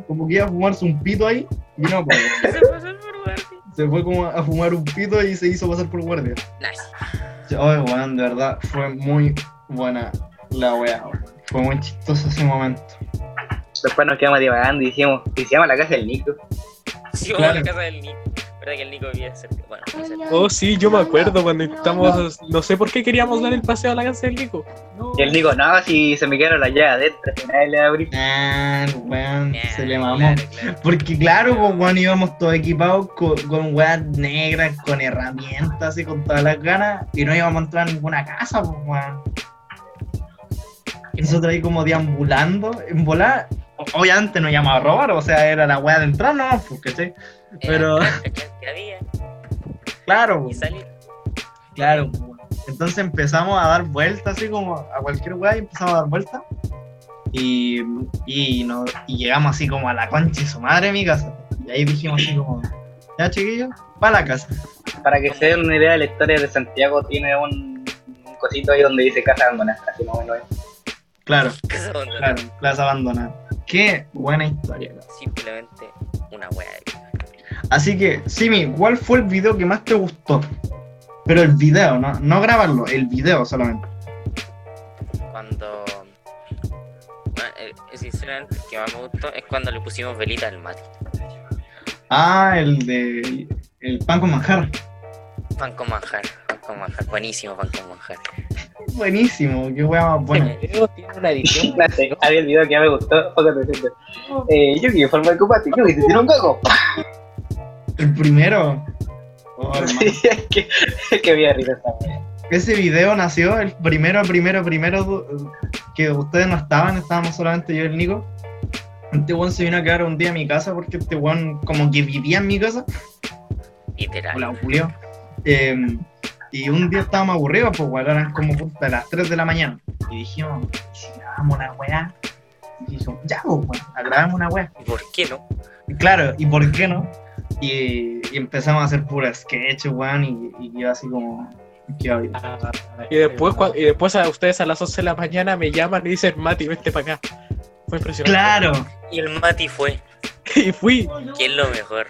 Como que iba a fumarse un pito ahí y no, pues, se fue como a fumar un pito y se hizo pasar por guardia. Nice. Oye, weón, de verdad, fue muy buena la weá. Fue muy chistoso ese momento. Después nos quedamos divagando y dijimos, y se llama la casa del Nico. Sí, Claro. vamos a la casa del Nico. ¿Verdad que el Nico vivía cerca? Bueno. Oh, sí, yo me acuerdo cuando estamos. No sé por qué queríamos dar el paseo a la casa del Nico. Y él dijo, no, si se me quedaron las llaves adentro, al final le abrí. Ah, weón, se le mamó. Claro, claro. Porque claro, pues, weón, íbamos todos equipados con, con weas negras, con herramientas y con todas las ganas, y no íbamos a entrar a ninguna casa, pues, weón. Y nosotros ahí como deambulando, en volar, obviamente no íbamos a robar, o sea, era la wea de entrar, no, pues, ¿cachai? Pero- que había Claro, y salir. claro. pues. Entonces empezamos a dar vueltas, así como a cualquier wea, y empezamos a dar vueltas. Y, y, no, y llegamos así como a la concha de su madre, mi casa. Y ahí dijimos así como, ya chiquillos, para la casa. Para que se den una idea de la historia de Santiago, tiene un, un cosito ahí donde dice casa abandonada, así más o menos. Claro, Casa abandonada. claro, plaza abandonada. Qué buena historia. Simplemente una wea de. Así que, Simi, ¿cuál fue el video que más te gustó? Pero el video, no, no grabarlo, el video solamente. Cuando. Bueno, eh, sinceramente, el que más me gustó es cuando le pusimos velita al mate. Ah, el de el pan con manjar. Pan con manjar, pan con manjar. Buenísimo pan con manjar. Buenísimo, qué wea más buena. Video tiene una edición. No sé, había el video que ya me gustó. Eh, yo que forma de combate, ¿qué te tiró un coco? El primero. Oh, hermano. Sí, es que, es que había risa wea. Ese video nació el primero, primero, primero que ustedes no estaban, estábamos solamente yo y el Nico. Este weón se vino a quedar un día a mi casa porque este weón como que vivía en mi casa. Literal. Hola, Julio. Eh, y un día estábamos aburridos, pues weón, eran como puta, las 3 de la mañana. Y dijimos, ¿y si grabamos una weá? Y dijimos, ya, pues weón, grabamos una weá. ¿Por qué no? Y Claro, ¿y por qué no? Y, y empezamos a hacer pura sketch, weón, y, y yo así como. Ah, y después, y después a ustedes a las 11 de la mañana me llaman y dicen, Mati, vente para acá. Fue impresionante. Claro, Y el Mati fue. Y fui. que es lo mejor?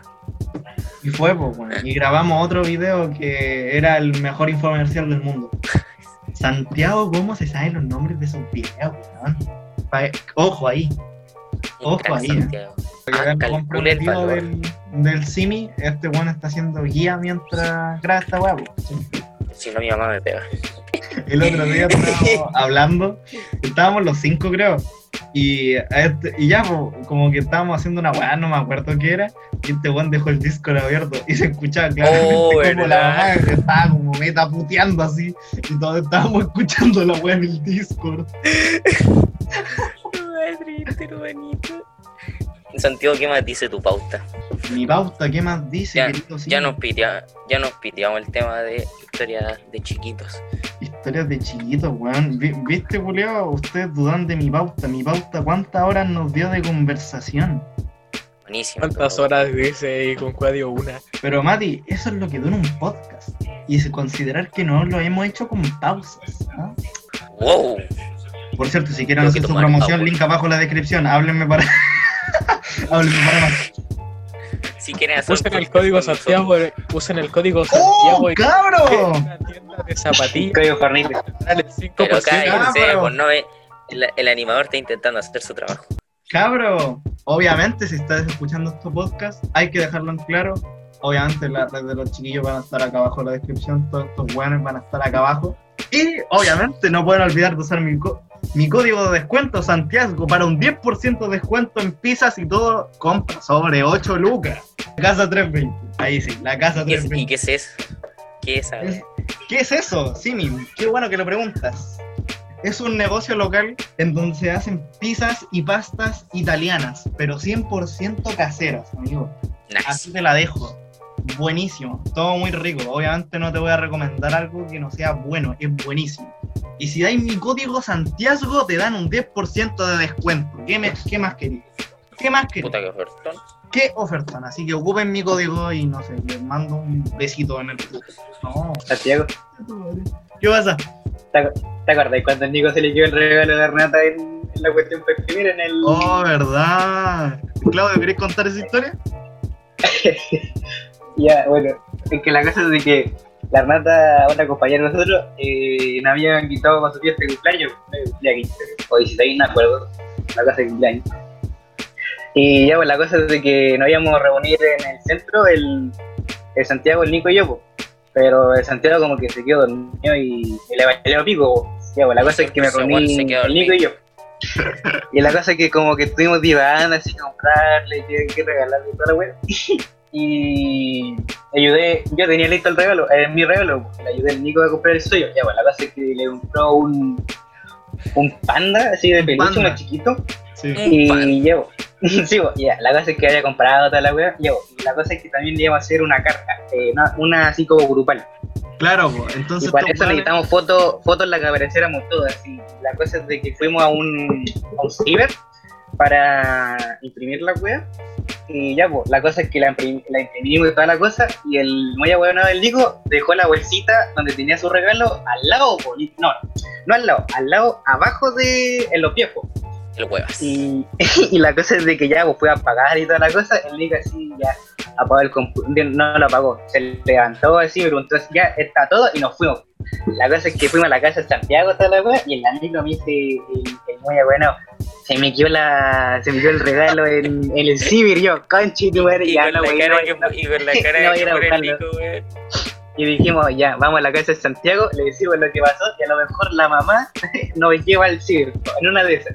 y fue, pues, weón. Y grabamos otro video que era el mejor infomercial del mundo. Santiago, ¿cómo se saben los nombres de esos videos, weón? Ojo ahí. Ojo ahí, calcula el valor. del, del Simi, este weón está haciendo guía mientras graba esta weá. Si no, mi mamá me pega. El otro día estábamos hablando, estábamos los cinco creo, y, a este- y ya como que estábamos haciendo una weá, no me acuerdo qué era, y este weón dejó el Discord abierto y se escuchaba claramente Oh, como ¿verdad? la mamá estaba como meta puteando así, y todos estábamos escuchando la weá en el Discord. Santiago, ¿qué más dice tu pauta? Mi pauta, ¿qué más dice, Ya, querido ya nos pitea- ya nos piteamos el tema de historia de chiquitos. Historias de chiquitos, weón. Vi- ¿Viste, Julio? Ustedes dudan de mi pauta. Mi pauta, ¿cuántas horas nos dio de conversación? Buenísimo. ¿Cuántas horas dice y con cuadio una? Pero Mati, eso es lo que dura un podcast. Y se considerar que no lo hemos hecho con pausas. ¿no? ¡Wow! Por cierto, si quieren hacer su promoción, link abajo en la descripción. Háblenme para. Si quieren hacer Usen el código Santiago, eh, usen el código ¡Oh, Santiago y cabro! una tienda de zapatillas. Código Fornite. Dale el 5%. Pero cállense, Cabro. pues no ve. El, el animador está intentando hacer su trabajo. Cabro, obviamente, si estás escuchando este podcast, hay que dejarlo en claro. Obviamente, las redes de los chiquillos van a estar acá abajo en la descripción. Todos estos buenos van a estar acá abajo. Y obviamente, no pueden olvidar de usar mi, mi código de descuento Santiago para un 10% de descuento en pizzas y todo. Compra sobre 8 lucas. Casa 320. Ahí sí, la casa ¿Qué es- ¿Y 320. qué es eso? ¿Qué es ver? ¿Qué es eso, Simi? Qué bueno que lo preguntas. Es un negocio local en donde se hacen pizzas y pastas italianas, pero 100% caseras, amigo. Así Nice. te la dejo. Buenísimo, todo muy rico. Obviamente no te voy a recomendar algo que no sea bueno, es buenísimo. Y si dais mi código Santiago, te dan un 10% de descuento. ¿Qué, me- qué más queréis? ¿Qué más queréis? Puta que ofertón. ¿Qué ofertan? Así que ocupen mi código y no sé, les mando un besito en el. No, Santiago, ¿qué pasa? ¿te, acuerdas cuando el Nico se le quedó el regalo de Renata en, en la cuestión para escribir en el. Oh, verdad. Claudio, ¿querés contar esa historia? Ya, bueno, es que la cosa es de que la Renata, una compañera de nosotros, eh, nos había invitado para su fiesta de cumpleaños, 15 o 16, no acuerdo, la casa de cumpleaños. Y ya, pues la cosa es de que nos íbamos a reunir en el centro, el, el Santiago, el Nico y yo, pues. pero el Santiago como que se quedó dormido y, y le valió pico. pues. Ya, pues la cosa es que me reuní se el Nico y yo. Y la cosa es que como que estuvimos divagando así, comprarle, qué, qué regalarle y toda la wea. Y ayudé, yo tenía listo el regalo, eh, mi regalo, pues, le ayudé al Nico a comprar el suyo. Ya, bueno, la cosa es que le compró un, un panda así de peluche, uno chiquito. Sí. Y llevo, sí, pues, ya, la cosa es que había comprado toda la wea, llevo. Y la cosa es que también le íbamos a hacer una carta, eh, una, una así como grupal. Claro, pues, entonces Y para eso necesitamos fotos fotos en las que apareciéramos todas. Y la cosa es de que fuimos a un, a un ciber para imprimir la wea. Y ya, pues, la cosa es que la, la imprimimos y toda la cosa. Y el muy abuelo del Nico dejó la bolsita donde tenía su regalo al lado, no, no al lado, al lado, abajo de en los pies. El huevas. Y, y la cosa es de que ya pues, fue a pagar y toda la cosa, el Nico así ya apagó el computador, no lo apagó, se levantó así, me preguntó así, ya está todo y nos fuimos. La cosa es que fuimos a la casa de Santiago toda la wea, y el amigo me dice, el, el muy bueno, se me quedó la, se me quedó el regalo en, en el ciber, yo, conchi tu madre, Y ya con no cara no, que- no. y con la cara que el. Nico, weón. Y dijimos, ya, vamos a la casa de Santiago, le decimos lo que pasó, y a lo mejor la mamá nos lleva al ciber, en una de esas.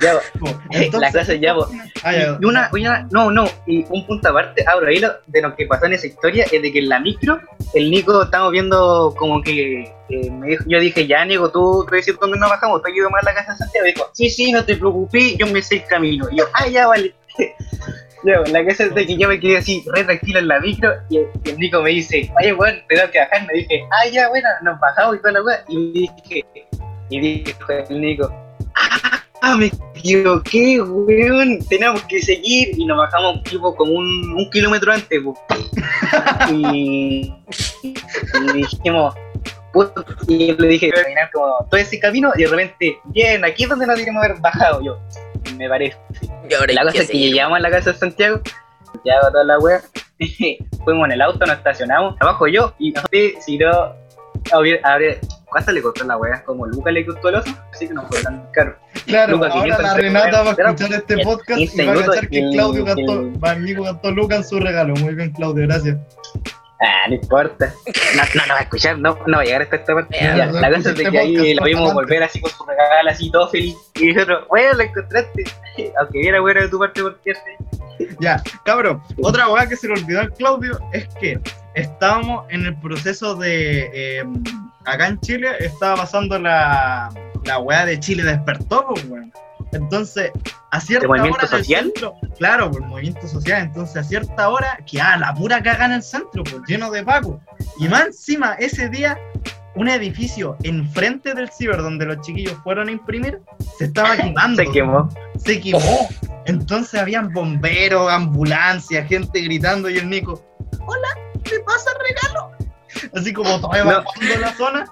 Ya, po. Po, la clase ya. Ah, ya. Y una, una, no, no, y un punto aparte, abro hilo de lo que pasó en esa historia es de que en la micro, el Nico estamos viendo como que eh, me dijo, yo dije, ya Nico, tú te decir dónde nos bajamos, te ayudo más a la casa de Santiago. Dijo, sí, sí, no te preocupes, yo me sé el camino. Y yo, ah, ya, vale. Ya, la cosa es de que yo me quedé así, re tranquilo en la micro, y el, y el Nico me dice, oye, weón, te tengo que bajar. Me dije, ah, ya, bueno, nos bajamos y toda la weá. Y dije, y dijo el Nico, ah, me equivoqué, weón, tenemos que seguir. Y nos bajamos tipo como un, un kilómetro antes. Y, y dijimos, puta, y le dije, caminar como todo ese camino, y de repente, bien, aquí es donde nos deberíamos haber bajado yo. Me parece. La cosa que es que llegamos a la casa de Santiago, ya toda la wea, fuimos en el auto, nos estacionamos, abajo yo, y no sé si no, a ver, a ver, ¿cuánto le costó la wea? Como Luca le costó el oso, así que no fue tan caro. Claro, Lucas, ahora 500 la Renata va a escuchar este podcast y 15 va a cachar que Claudio gastó, va, Nico gastó Lucas en su regalo. Muy bien, Claudio, gracias. Ah, no importa. No, no, no va a escuchar, no, no va a llegar hasta esta parte. Ya, Ya, no la cosa es de escuché que ahí lo vimos volver así con su regalo, así todo feliz. Y nosotros, bueno, lo encontraste. Aunque viera bueno de tu parte, porque Ya, cabrón, otra weá que se le olvidó al Claudio es que estábamos en el proceso de. eh, acá en Chile estaba pasando la, la weá de Chile despertó, pues, weón. Entonces, a cierta ¿De movimiento hora en el social? centro- claro, por movimiento social. Entonces, a cierta hora, que ah, la pura caga en el centro, pues, lleno de pacos. Y más encima, ese día, un edificio enfrente del ciber donde los chiquillos fueron a imprimir, se estaba quemando se quemó. se quemó. Entonces habían bomberos, ambulancias, gente gritando y el Nico, hola, ¿me pasa el regalo? Así como todo evacuando la zona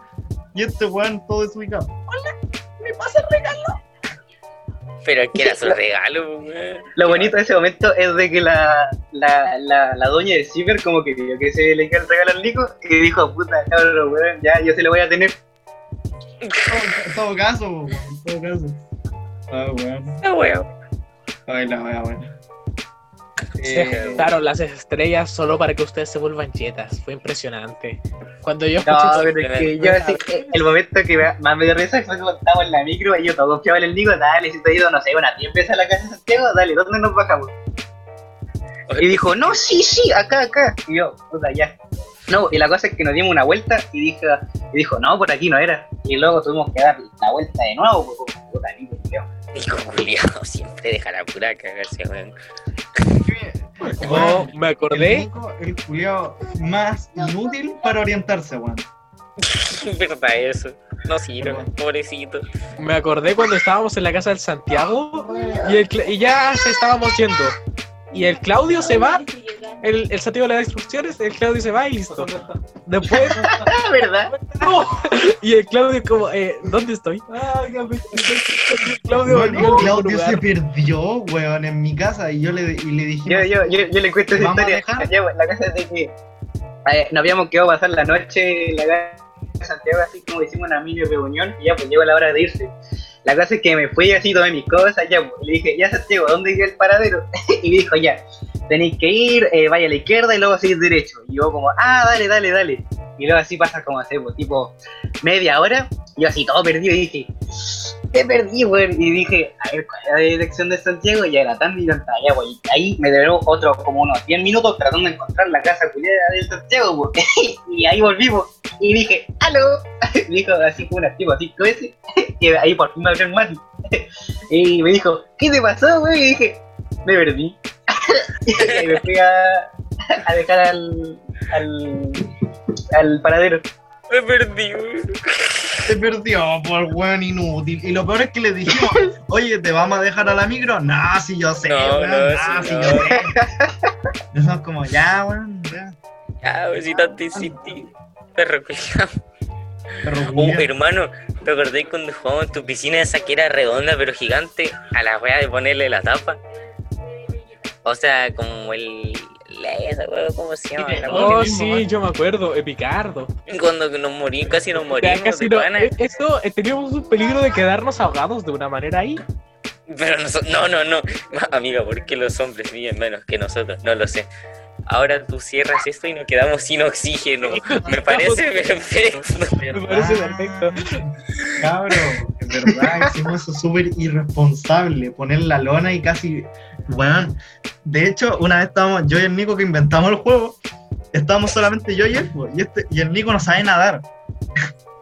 y este weón todo desubicado. Hola, ¿me pasa el regalo? Pero que era su regalo, weón. Lo bonito de ese momento es de que la, la, la, la doña de Ciber como que vio que se le quedó el regalo al Nico y dijo, puta cabrón, weón, ya yo se lo voy a tener. En todo, todo caso, weón, en todo caso. Ah, weón. Ah, weón. Ay, la wea, weón. Se Eh, juntaron las estrellas solo para que ustedes se vuelvan chetas. Fue impresionante. Cuando yo escuché No, pero es que yo así, el momento que más me dio risa fue cuando estábamos en la micro y yo todo confiaba en el Nico, dale, si te he ido, no sé, unas 10 veces a la casa de Santiago, dale, ¿dónde nos bajamos? Y dijo, no, sí, sí, acá, acá. Y yo, puta, ya. No, y la cosa es que nos dimos una vuelta y dijo, y dijo no, por aquí no era. Y luego tuvimos que dar la vuelta de nuevo, pues, puta, Nico, tío. Nico culiao siempre deja la pura cagarse, weón. oh, me El acordé. Nico, el culiao más inútil para orientarse, weón. verdad eso. No sirve, pobrecito. Me acordé cuando estábamos en la casa del Santiago y, el y ya se estábamos yendo. Y el Claudio se va, el, el Santiago le da instrucciones, el Claudio se va y listo. Después, ¿verdad? ¡no! y el Claudio como, eh, ¿dónde estoy? Ah, ya me- el Claudio al mismo Claudio se perdió, weón, en mi casa y yo le, y le dije. Yo, yo, yo, yo le cuento esa ¿Vamos a historia. la cosa es de que eh, nos habíamos quedado a pasar la noche en la casa de Santiago, así como hicimos una mini reunión, y ya pues llegó la hora de irse. La cosa es que me fui así, tomé mis cosas, ya y le dije, ya Santiago, ¿dónde queda el paradero? y me dijo, ya, tenéis que ir, eh, vaya a la izquierda y luego seguir derecho. Y yo como, ah, dale, dale, dale. Y luego así pasa como, hace, pues, tipo, media hora, yo así todo perdido y dije, te perdí, weón. Y dije, a ver, ¿cuál es la dirección de Santiago? Y era tan y tanta, ya, weón. Y ahí me duró otro como unos 10 minutos tratando de encontrar la casa culiada de Santiago, weón. y ahí volvimos. Y dije, ¡aló! dijo así como un activo así, ¿tú ese? y ahí por fin me abrió el Mati. y me dijo, ¿qué te pasó, weón? Y dije, me perdí. y me fui a, a dejar al, al, al paradero. Me perdí, weón. Se perdió por weón inútil. Y lo peor es que le dijimos, oye, ¿te vamos a dejar a la micro? No, si yo sé, No, weón, no, si no. yo sé. Y somos como, ya, weón, ya. Ya, weón, si tanto insistí. Perro culiao. Uh, culiao. hermano, ¿te acordás cuando jugamos en tu piscina esa que era redonda pero gigante? A la wea de ponerle la tapa. O sea, como el. ¿Cómo se llama? La Oh, mismo, sí, man. yo me acuerdo, Epicardo. Cuando nos morimos, casi nos morimos casi no- eh, eso, eh, teníamos un peligro de quedarnos ahogados de una manera ahí. Pero noso- no, no, no. Amiga, ¿por qué los hombres viven menos que nosotros? No lo sé. ahora tú cierras esto y nos quedamos sin oxígeno. Me parece perfecto. Me parece perfecto. Cabro, es verdad, hicimos eso súper irresponsable, poner la lona y casi, bueno, de hecho, una vez estábamos, yo y el Nico que inventamos el juego, estábamos solamente yo y él, y, este, y el Nico no sabe nadar.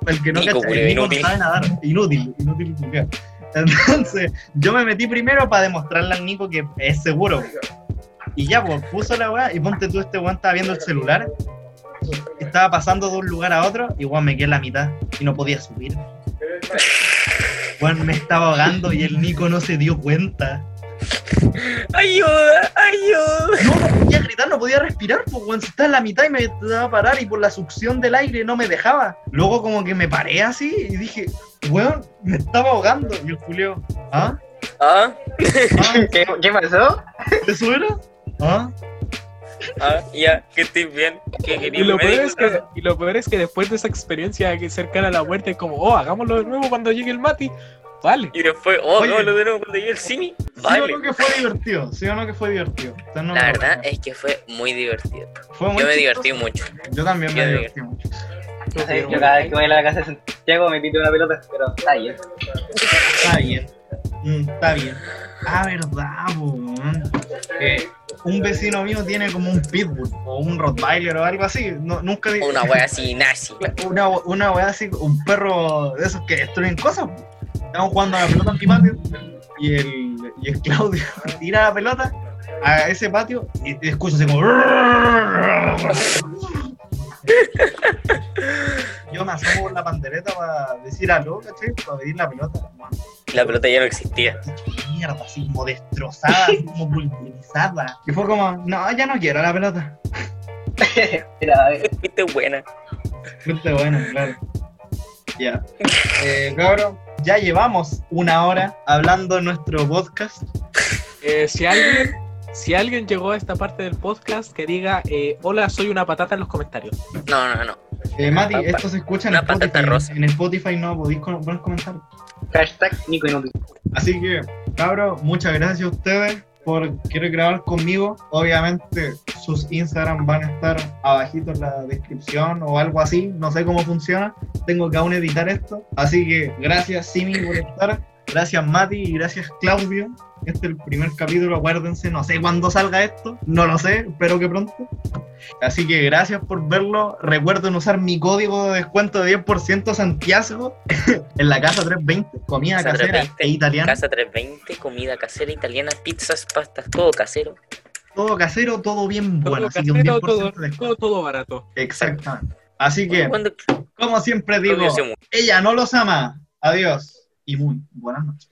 El que no Nico, cacha, el Nico no sabe nadar, inútil, inútil. Entonces, yo me metí primero para demostrarle al Nico que es seguro. Y ya, pues puso la weá y ponte tú, este weón estaba viendo el celular, estaba pasando de un lugar a otro, y weón me quedé en la mitad y no podía subir. Weón me estaba ahogando y el Nico no se dio cuenta. ¡Ayuda! ¡Ayuda! No, no podía gritar, no podía respirar, pues weón, si estaba en la mitad y me daba a parar y por la succión del aire no me dejaba. Luego como que me paré así y dije, weón, me estaba ahogando. Y el Julio, ¿ah? ¿Ah? ¿Ah? ¿Qué, qué pasó? ¿Te suena? ¿Ah? ¿Ah? Ya, que estoy bien. ¿Qué Y lo, peor es que, y lo peor es que después de esa experiencia que cercana a la muerte, como, oh, hagámoslo de nuevo cuando llegue el Mati. Vale. Y después, oh, Oye. no, lo de nuevo cuando llegue el cine. ¿Sí o Vale. no que fue divertido? ¿Sí o no que fue divertido? No La verdad es que fue muy divertido. Fue muy Yo me divertí mucho. Yo también Yo me divertí mucho. No sé, yo cada vez que voy a la casa de Santiago me pito una pelota, pero está bien. Está bien. Mm, está bien. Ah, verdad, po, un vecino mío tiene como un pitbull o un rottweiler o algo así. No, nunca Una wea así, nazi. una, una weá así, un perro de esos que destruyen cosas. po. Estamos jugando a la pelota en mi patio y el, y el Claudio tira la pelota a ese patio y te escucho así como. Yo me asomo por la pandereta para decir algo, ¿cachai? Para pedir la pelota. La pelota ya no existía. Mierda, así como destrozada, así como pulverizada. Y fue como, no, ya no quiero la pelota. Mira, Fuiste buena. Fuiste bueno, claro. Ya. Eh, cabrón, ya llevamos una hora hablando en nuestro podcast. Eh, si alguien, si alguien llegó a esta parte del podcast, que diga, eh, hola, soy una patata en los comentarios. No, no, no. Eh, Mati, esto se escucha en una patata Spotify. rosa. En Spotify no podéis con- poner comentarios. hashtag Nico Inútil. Así que, cabros, muchas gracias a ustedes por querer grabar conmigo. Obviamente, sus Instagram van a estar abajito en la descripción o algo así. No sé cómo funciona. Tengo que aún editar esto. Así que, gracias, Simi, por estar. Gracias, Mati, y gracias, Claudio. Este es el primer capítulo, acuérdense. No sé cuándo salga esto. No lo sé, espero que pronto. Así que gracias por verlo. Recuerden usar mi código de descuento de 10% Santiago en la casa 320, comida Casa casera 320, e italiana. Casa 320, comida casera italiana, pizzas, pastas, todo casero. Todo casero, todo bien bueno. todo así que un casero, 10% todo, de todo, todo barato. Exactamente. Así que, Cuando como siempre digo, ella no los ama. Adiós y muy buenas noches.